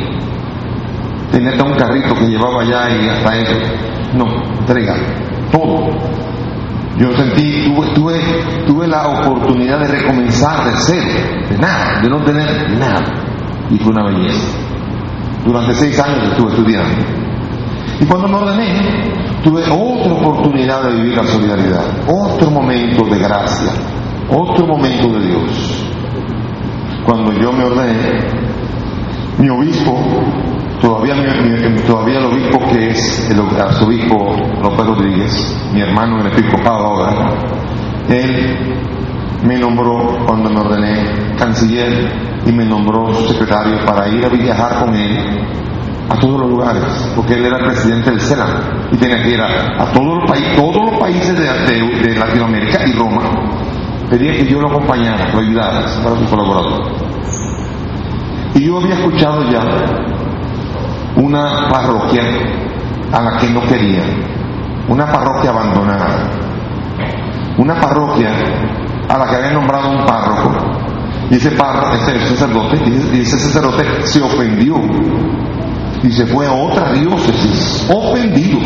S2: Tenía hasta un carrito que llevaba allá y hasta eso. No, entrega todo. Yo sentí, tuve, tuve, tuve la oportunidad de recomenzar de cero, de nada, de no tener nada. Y fue una belleza. Durante seis años estuve estudiando. Y cuando me ordené, tuve otra oportunidad de vivir la solidaridad, otro momento de gracia, otro momento de Dios. Cuando yo me ordené, mi obispo Todavía, todavía el obispo que es el arzobispo López Rodríguez, mi hermano en el episcopado ahora, él me nombró cuando me ordené canciller y me nombró secretario para ir a viajar con él a todos los lugares, porque él era presidente del CELAM y tenía que ir a, todos, los países, todos los países de, Latinoamérica y Roma. Pedía que yo lo acompañara, lo ayudara para su colaborador. Y yo había escuchado ya una parroquia a la que no querían, una parroquia abandonada, una parroquia a la que había nombrado un párroco, y ese, párroco, ese sacerdote, y ese sacerdote se ofendió y se fue a otra diócesis, ofendido,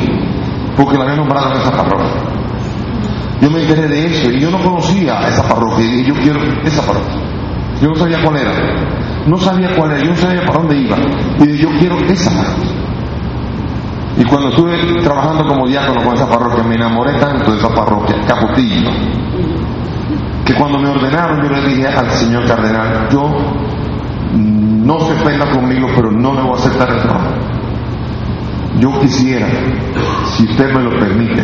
S2: porque la había nombrado en esa parroquia. Yo me enteré de eso y yo no conocía esa parroquia y yo quiero esa parroquia. Yo no sabía cuál era. No sabía cuál era, yo no sabía para dónde iba. Y yo quiero esa parroquia. Y cuando estuve trabajando como diácono con esa parroquia, me enamoré tanto de esa parroquia, Caputillo, que cuando me ordenaron yo le dije al señor cardenal, yo no se ofenda conmigo, pero no le voy a aceptar el trabajo. Yo quisiera, si usted me lo permite,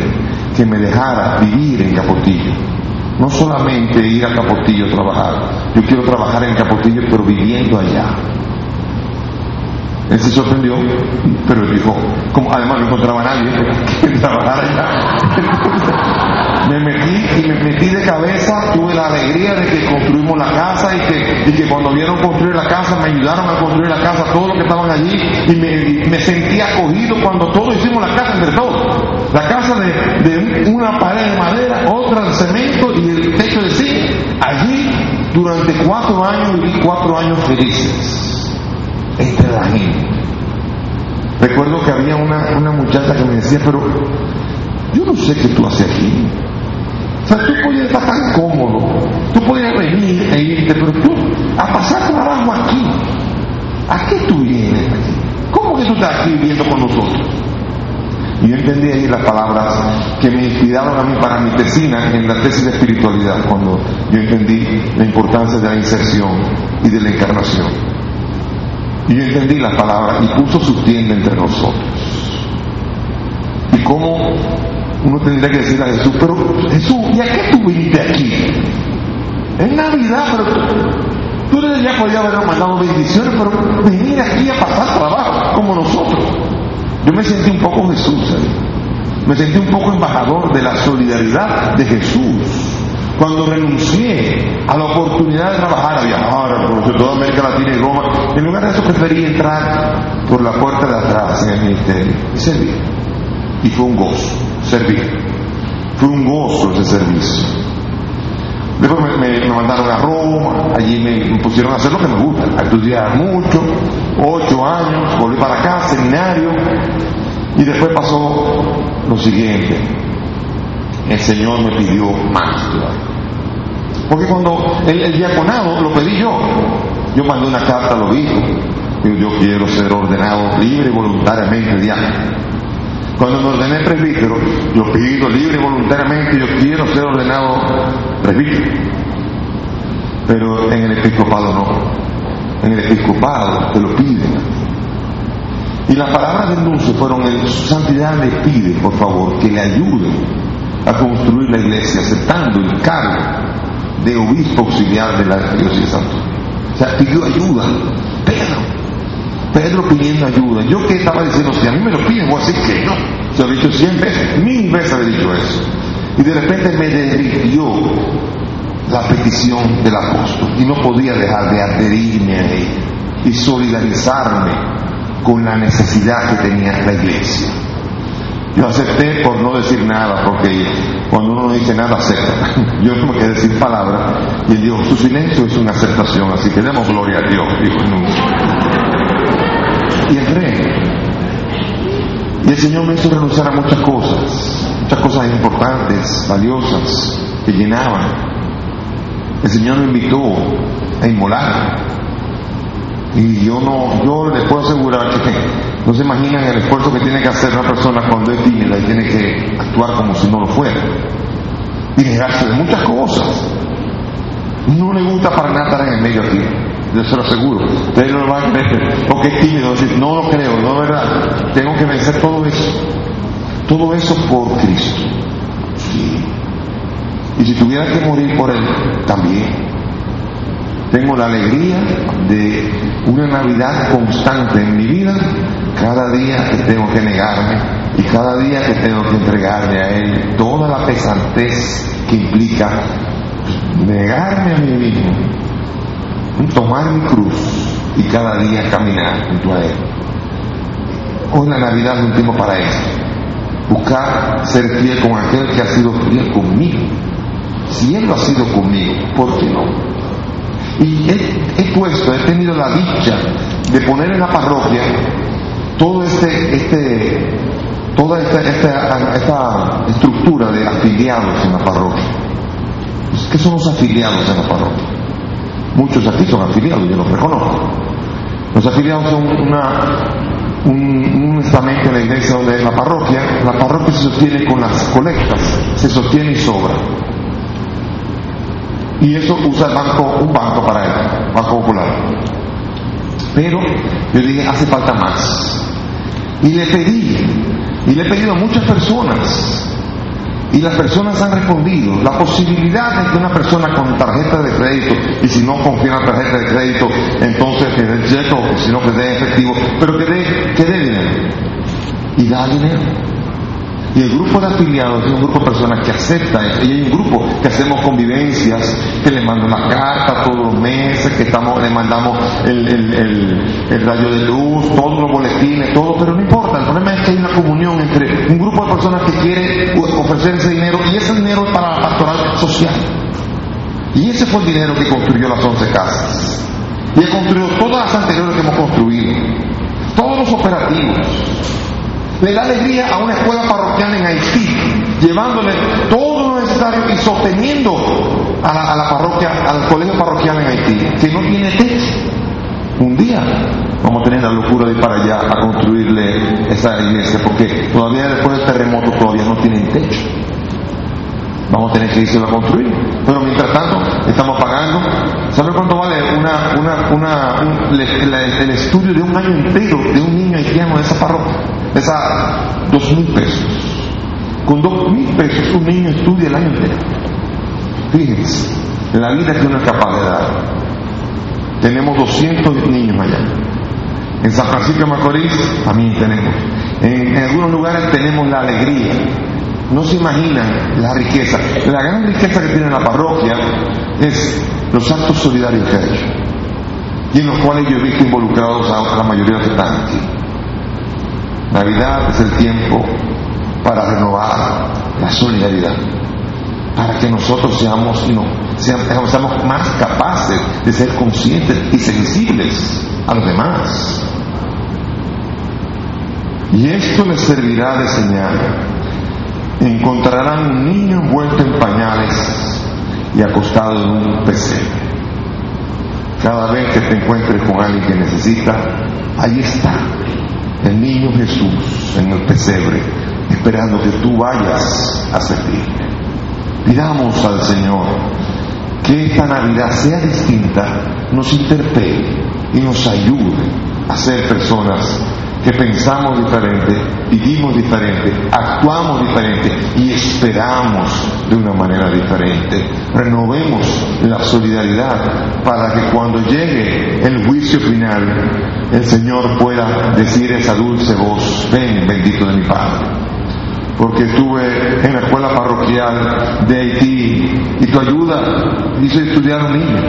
S2: que me dejara vivir en Capotillo no solamente ir a Capotillo a trabajar, yo quiero trabajar en Capotillo pero viviendo allá. Él se sorprendió, pero dijo, como además no encontraba a nadie que trabajara allá. me metí y me metí de cabeza, tuve la alegría de que construimos la casa y que, cuando vieron construir la casa me ayudaron a construir la casa todos los que estaban allí y me, me sentí acogido cuando todos hicimos la casa entre todos. La casa de, de una pared de madera, otra de cemento y el techo de zinc. Allí durante cuatro años viví cuatro años felices entre la gente. Recuerdo que había una, una muchacha que me decía, pero yo no sé qué tú haces aquí. O sea, tú podías estar tan cómodo, tú podías venir e irte, pero tú, a pasar trabajo aquí, ¿a qué tú vienes? ¿Cómo que tú estás aquí viviendo con nosotros? Y yo entendí ahí las palabras que me inspiraron a mí para mi tesina en la tesis de espiritualidad, cuando yo entendí la importancia de la inserción y de la encarnación. Y entendí las palabras y puso su tienda entre nosotros. Y cómo uno tendría que decir a Jesús, pero Jesús, ¿y a qué tú viniste aquí? Es Navidad, pero tú ya podías haber mandado bendiciones, pero venir aquí a pasar trabajo como nosotros. Yo me sentí un poco Jesús, ¿sabes? me sentí un poco embajador de la solidaridad de Jesús cuando renuncié a la oportunidad de trabajar, a viajar, a conocer toda América Latina y Roma, en lugar de eso preferí entrar por la puerta de atrás en el ministerio y servir. Y fue un gozo, servir. Fue un gozo ese servicio. Después me, mandaron a Roma, allí me, pusieron a hacer lo que me gusta, a estudiar mucho, ocho años, volví para acá, seminario, y después pasó lo siguiente, el Señor me pidió más Porque cuando el, diaconado lo pedí yo, yo mandé una carta al obispo, digo, yo quiero ser ordenado libre y voluntariamente diácono. Cuando me ordené presbítero, yo pido libre y voluntariamente, yo quiero ser ordenado presbítero. Pero en el episcopado no. En el episcopado te lo piden. Y las palabras del dulce fueron, el, santidad le pide, por favor, que le ayuden a construir la iglesia, aceptando el cargo de obispo auxiliar de la diócesis de Santo. O sea, pidió ayuda. Pedro, Pedro pidiendo ayuda. Yo que estaba diciendo, si a mí me lo piden, voy a decir que no. Se lo he dicho cien veces, mil veces he dicho eso. Y de repente me derritió la petición del apóstol y no podía dejar de adherirme a él y solidarizarme con la necesidad que tenía la iglesia. Yo acepté por no decir nada, porque cuando uno no dice nada acepta. Yo tuve que decir palabra y él dijo, su silencio es una aceptación, así que demos gloria a Dios, dijo Y entré. Y el Señor me hizo renunciar a muchas cosas, muchas cosas importantes, valiosas, que llenaban. El Señor me invitó a inmolar. Y yo no, yo les puedo asegurar que no se imaginan el esfuerzo que tiene que hacer una persona cuando es tímida y tiene que actuar como si no lo fuera. Y negarse de muchas cosas. No le gusta para nada estar en el medio aquí, yo se lo aseguro. Ustedes no lo van a creer porque es tímido, no lo creo, no es verdad. Tengo que vencer todo eso. Todo eso por Cristo. Y si tuviera que morir por Él, también tengo la alegría de una Navidad constante en mi vida, cada día que tengo que negarme y cada día que tengo que entregarme a Él toda la pesantez que implica negarme a mí mismo, tomar mi cruz y cada día caminar junto a Él. Hoy la Navidad es un tiempo para eso. Buscar ser fiel con aquel que ha sido fiel conmigo. Si Él lo ha sido conmigo, ¿por qué no? Y he, puesto, he tenido la dicha de poner en la parroquia todo este, este, toda esta, esta, estructura de afiliados en la parroquia. ¿Qué son los afiliados en la parroquia? Muchos aquí son afiliados, yo los reconozco. Los afiliados son una, un, un, estamento en la iglesia donde la parroquia, la parroquia se sostiene con las colectas, se sostiene y sobra y eso usa el banco, un banco para él, Banco Popular. Pero yo dije, hace falta más. Y le pedí, y le he pedido a muchas personas, y las personas han respondido. La posibilidad de que una persona con tarjeta de crédito, y si no confía en la tarjeta de crédito, entonces que dé cheque si no que dé efectivo, pero que dé, que dé dinero. Y da dinero. Y el grupo de afiliados es un grupo de personas que acepta Y hay un grupo que hacemos convivencias, que le mando una carta todos los meses, que estamos, le mandamos el, el, rayo de luz, todos los boletines, todo, pero no importa. El problema es que hay una comunión entre un grupo de personas que quiere ofrecer ese dinero y ese dinero es para la pastoral social. Y ese fue el dinero que construyó las once casas. Y ha construido todas las anteriores que hemos construido. Todos los operativos le da alegría a una escuela parroquial en Haití, llevándole todo lo necesario y sosteniendo a la, parroquia, al colegio parroquial en Haití, que no tiene techo. Un día vamos a tener la locura de ir para allá a construirle esa iglesia, porque todavía después del terremoto todavía no tienen techo. Vamos a tener que irse a construir. Pero mientras tanto, estamos pagando. ¿Sabe cuánto vale una, el estudio de un año entero de un niño haitiano de esa parroquia? Esa dos mil pesos. Con dos mil pesos un niño estudia el año entero. Fíjense, la vida que uno es capaz de dar. Tenemos 200 niños allá. En San Francisco de Macorís también tenemos. En, algunos lugares tenemos la alegría. No se imaginan la riqueza. La gran riqueza que tiene la parroquia es los actos solidarios que ha hecho. Y en los cuales yo he visto involucrados a la mayoría de los que. Navidad es el tiempo para renovar la solidaridad, para que nosotros seamos, más capaces de ser conscientes y sensibles a los demás. Y esto les servirá de señal. Encontrarán un niño envuelto en pañales y acostado en un pesebre. Cada vez que te encuentres con alguien que necesita, ahí está el niño Jesús en el pesebre, esperando que tú vayas a servirle. Pidamos al Señor que esta Navidad sea distinta, nos interpele y nos ayude a ser personas que pensamos diferente, vivimos diferente, actuamos diferente y esperamos de una manera diferente. Renovemos la solidaridad para que cuando llegue el juicio final, el Señor pueda decir esa dulce voz, ven bendito de mi Padre porque estuve en la escuela parroquial de Haití y tu ayuda hizo estudiar un niño.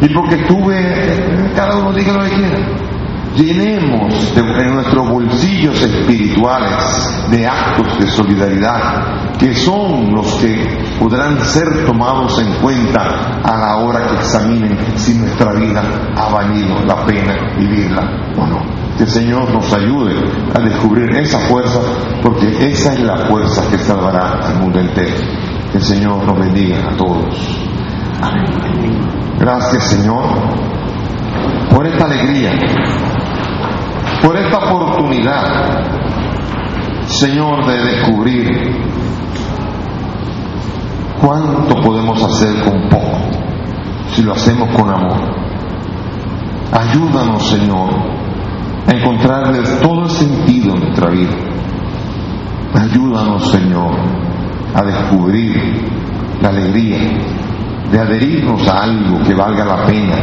S2: Y porque estuve, cada uno diga lo que quiera llenemos en nuestros bolsillos espirituales de actos de solidaridad que son los que podrán ser tomados en cuenta a la hora que examinen si nuestra vida ha valido la pena vivirla o no. Que el Señor nos ayude a descubrir esa fuerza porque esa es la fuerza que salvará al mundo entero. Que el Señor nos bendiga a todos. Gracias Señor por esta alegría por esta oportunidad, Señor, de descubrir cuánto podemos hacer con poco si lo hacemos con amor. Ayúdanos, Señor, a encontrarle todo el sentido en nuestra vida. Ayúdanos, Señor, a descubrir la alegría de adherirnos a algo que valga la pena.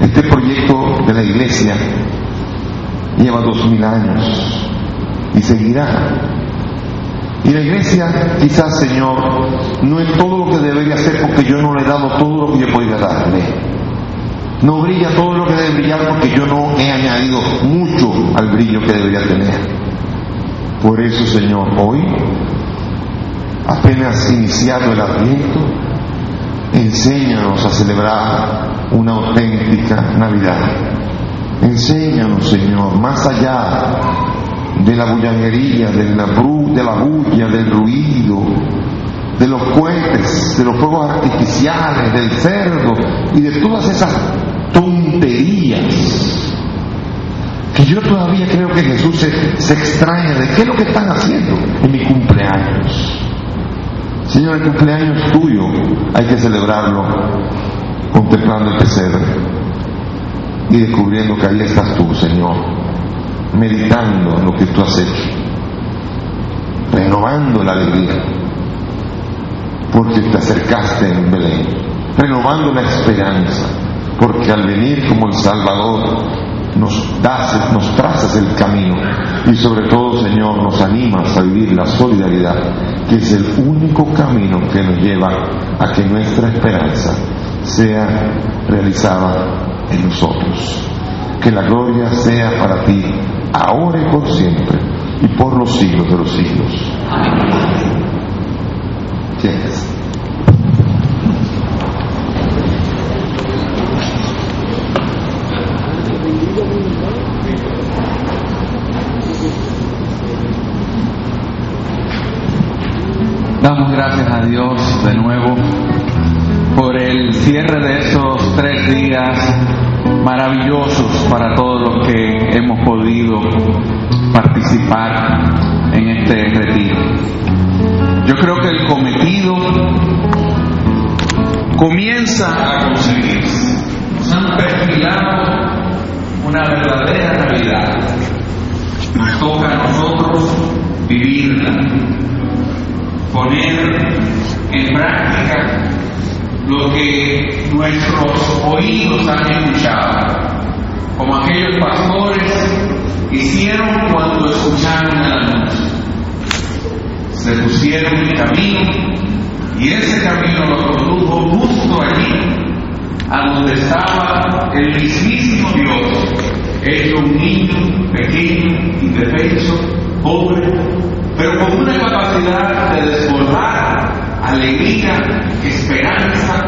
S2: Este proyecto de la iglesia lleva dos mil años y seguirá. Y la iglesia, quizás, Señor, no es todo lo que debería ser porque yo no le he dado todo lo que yo podría darle. No brilla todo lo que debe brillar porque yo no he añadido mucho al brillo que debería tener. Por eso, Señor, hoy, apenas iniciado el Adviento, enséñanos a celebrar una auténtica Navidad Enséñanos, Señor, más allá de la bullanguería, de la, de la bulla, del ruido, de los cohetes, de los fuegos artificiales, del cerdo y de todas esas tonterías que yo todavía creo que Jesús se, se extraña de qué es lo que están haciendo en mi cumpleaños. Señor, el cumpleaños tuyo hay que celebrarlo contemplando el pesebre y descubriendo que ahí estás tú, Señor, meditando en lo que tú has hecho, renovando la alegría, porque te acercaste en Belén, renovando la esperanza, porque al venir como el Salvador nos das, nos trazas el camino y sobre todo, Señor, nos animas a vivir la solidaridad, que es el único camino que nos lleva a que nuestra esperanza sea realizada en nosotros. Que la gloria sea para ti, ahora y por siempre, y por los siglos de los siglos.
S3: Damos gracias a Dios de nuevo por el cierre de esos tres días maravillosos para todos los que hemos podido participar en este retiro. Yo creo que el cometido comienza a conseguirse. Nos han perfilado una verdadera realidad. Nos toca a nosotros vivirla, poner en práctica lo que nuestros oídos han escuchado, como aquellos pastores hicieron cuando escucharon el anuncio. Se pusieron en camino y ese camino lo condujo justo allí, a donde estaba el mismísimo Dios, hecho un niño pequeño, indefenso, pobre, pero con una capacidad de desbordar alegría, esperanza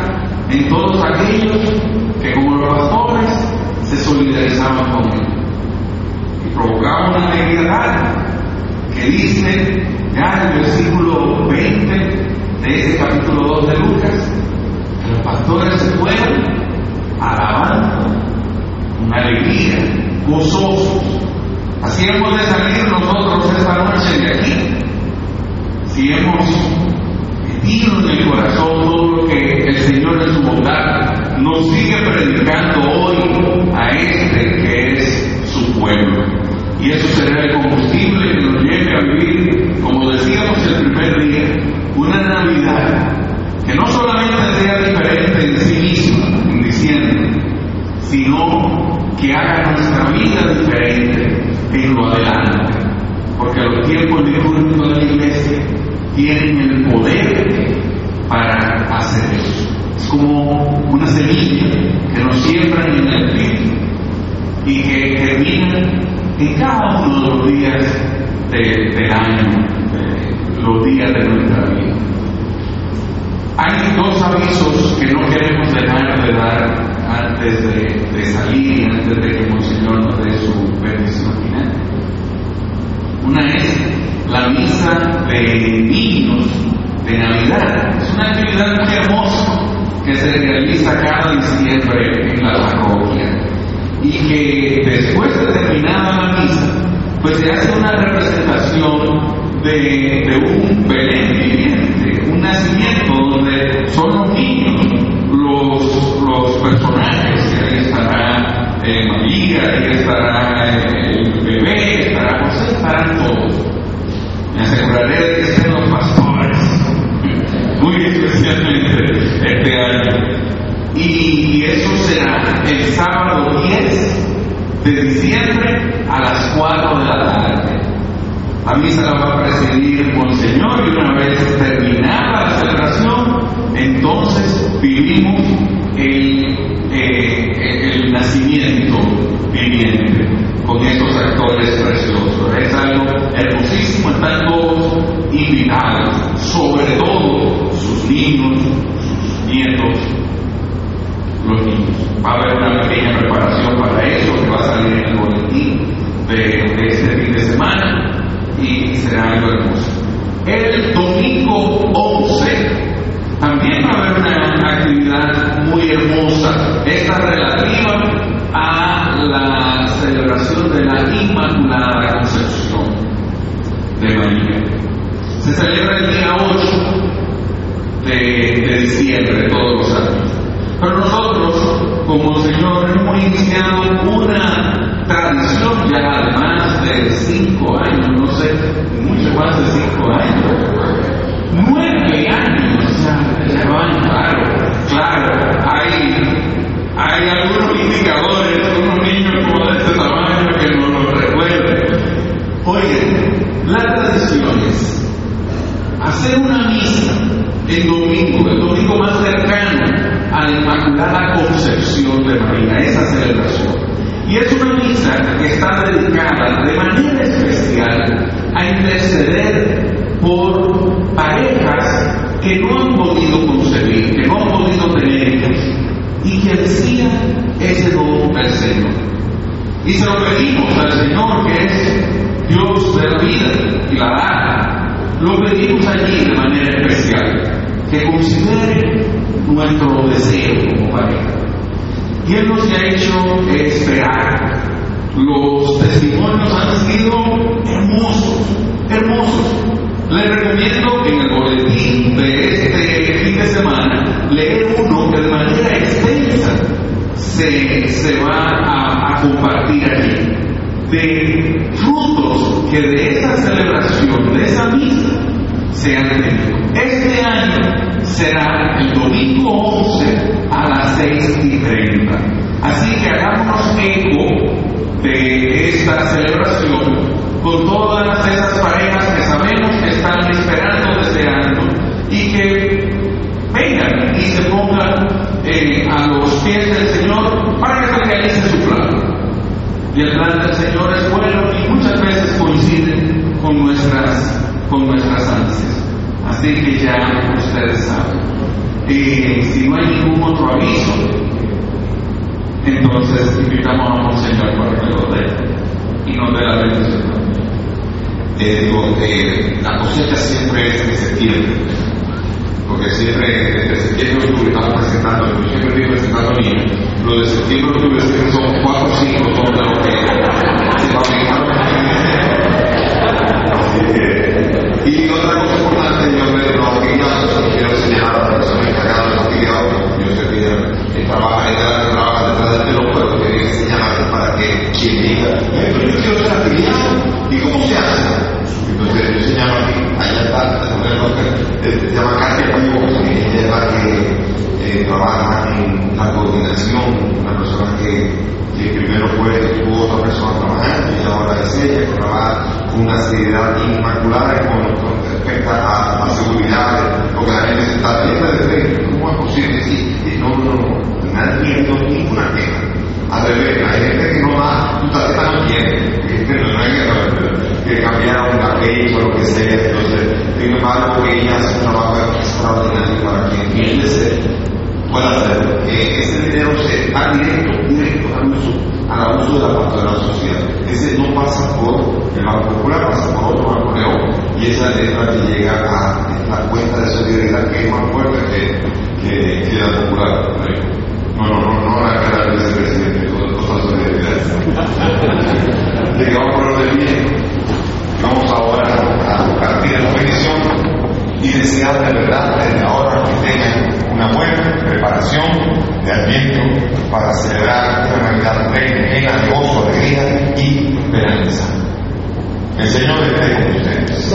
S3: en todos aquellos que como los pastores se solidarizaban con él. Y provocaba una alegría tal que dice ya en el versículo 20 de ese capítulo 2 de Lucas, que los pastores se fueron alabando una alegría, gozosos. Así hemos de salir nosotros esta noche de aquí. Si hemos en el corazón todo lo que el Señor en su bondad nos sigue predicando hoy a este que es su pueblo. Y eso será el combustible que nos lleve a vivir, como decíamos el primer día, una Navidad que no solamente sea diferente en sí misma, en diciembre, sino que haga nuestra vida diferente en lo adelante. Porque los tiempos litúrgicos de la iglesia tienen el poder para hacer eso. Es como una semilla que nos siembra en el espíritu y que termina en cada uno de los días del año, los días de nuestra vida. Hay dos avisos que no queremos dejar de dar antes de, salir, antes de que el Señor nos dé su bendición final. Una es la misa de niños de Navidad. Es una actividad muy hermosa que se realiza cada diciembre en la parroquia y que después de terminada la misa, pues se hace una representación de, un Belén viviente, un nacimiento donde son los niños De que sean los pastores, muy especialmente este año. Y eso será el sábado 10 de diciembre a las 4 de la tarde. La misa la va a presidir el Monseñor y una vez terminada la celebración, entonces vivimos el, el nacimiento viviente con estos actores preciosos. Es algo hermosísimo, están todos invitados, sobre todo sus niños, sus nietos, los niños. Va a haber una pequeña preparación para eso que va a salir en el boletín de, de este fin de semana y será algo hermoso. El domingo 11 también va a haber una actividad muy hermosa, esta relativa a la celebración de la Inmaculada Concepción de María. Se celebra el día 8 de, diciembre todos los años. Pero nosotros, como Señor, hemos iniciado una tradición ya además de cinco años, no sé, mucho más de cinco años, nueve años, o sea, claro, claro, hay, hay algunos indicadores, unos niños como de este tamaño que no lo recuerdan. Oye, las tradiciones, hacer una misa el domingo, el domingo más cercano a la Inmaculada Concepción de María, esa celebración. Y es una misa que está dedicada de manera especial a interceder por parejas que no han podido concebir, que no han podido tener hijos y que decían ese don del Señor. Y se lo pedimos al Señor que es Dios de la vida y la da. Lo pedimos allí de manera especial, que considere nuestro deseo como pareja. Y Él nos ha hecho esperar. Los testimonios han sido hermosos, hermosos. Les recomiendo en el boletín de este fin de semana leer uno que de manera extensa se, se va a, compartir allí. De frutos que de esa celebración, de esa misa, se han tenido. Este año será el domingo 11 a las 6 y 30. Así que hagámonos eco de esta celebración con todas esas parejas que sabemos que están esperando, deseando y que vengan y se pongan eh, a los pies del Señor para que se realice su plan. Y el plan del Señor es bueno y muchas veces coincide con nuestras, con nuestras ansias. Así que ya ustedes saben. Y si no hay ningún otro aviso, entonces invitamos a Monseñor para que lo dé y nos dé la bendición.
S2: Eh, digo, eh, la cosecha siempre es de septiembre, porque siempre desde septiembre octubre estamos presentando, yo siempre estoy presentando niños, lo de septiembre octubre son cuatro o cinco son de lo que se va a Y otra cosa importante, yo me lo quiero señalar a la persona encargada de la actividad, yo sé que trabaja detrás, trabaja detrás del telón, pero quería señalar para que quien diga, yo quiero lo que se llama aquí, allá está, se llama casi que ella es la que eh, trabaja en la coordinación, una persona que, primero fue, tuvo otra persona trabajando y ahora es ella que trabaja con una seriedad inmaculada con, con respecto a, a seguridad, lo que la gente se está viendo cómo es posible, sí, no, no, no, ninguna queja. Al revés, hay gente que no va, tú estás no tiene, este no hay que cambiar una ley o lo que sea, entonces, sin embargo, ella hace un trabajo extraordinario para que quien desee pueda hacer que ese dinero se va directo, directo al uso, al uso de la parte de la sociedad. Ese no pasa por el Banco Popular, pasa por otro Banco León, y esa es la que llega a la cuenta de solidaridad que es más fuerte que, que, que la Popular. No, no, no, no la cara del vicepresidente, cosas solidaridad. Llegamos por orden bien. Vamos ahora a partir de la bendición y desear de verdad desde ahora que tengan una buena preparación de aliento para celebrar una Navidad plena, llena de gozo, alegría y esperanza. El Señor esté con ustedes.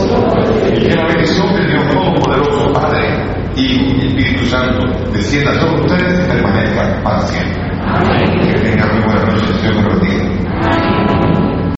S2: Y que la bendición de Dios Todopoderoso, Padre, y Espíritu Santo descienda sobre ustedes y permanezca para siempre. Amén. Que tengan muy buena noche, Dios bendiga.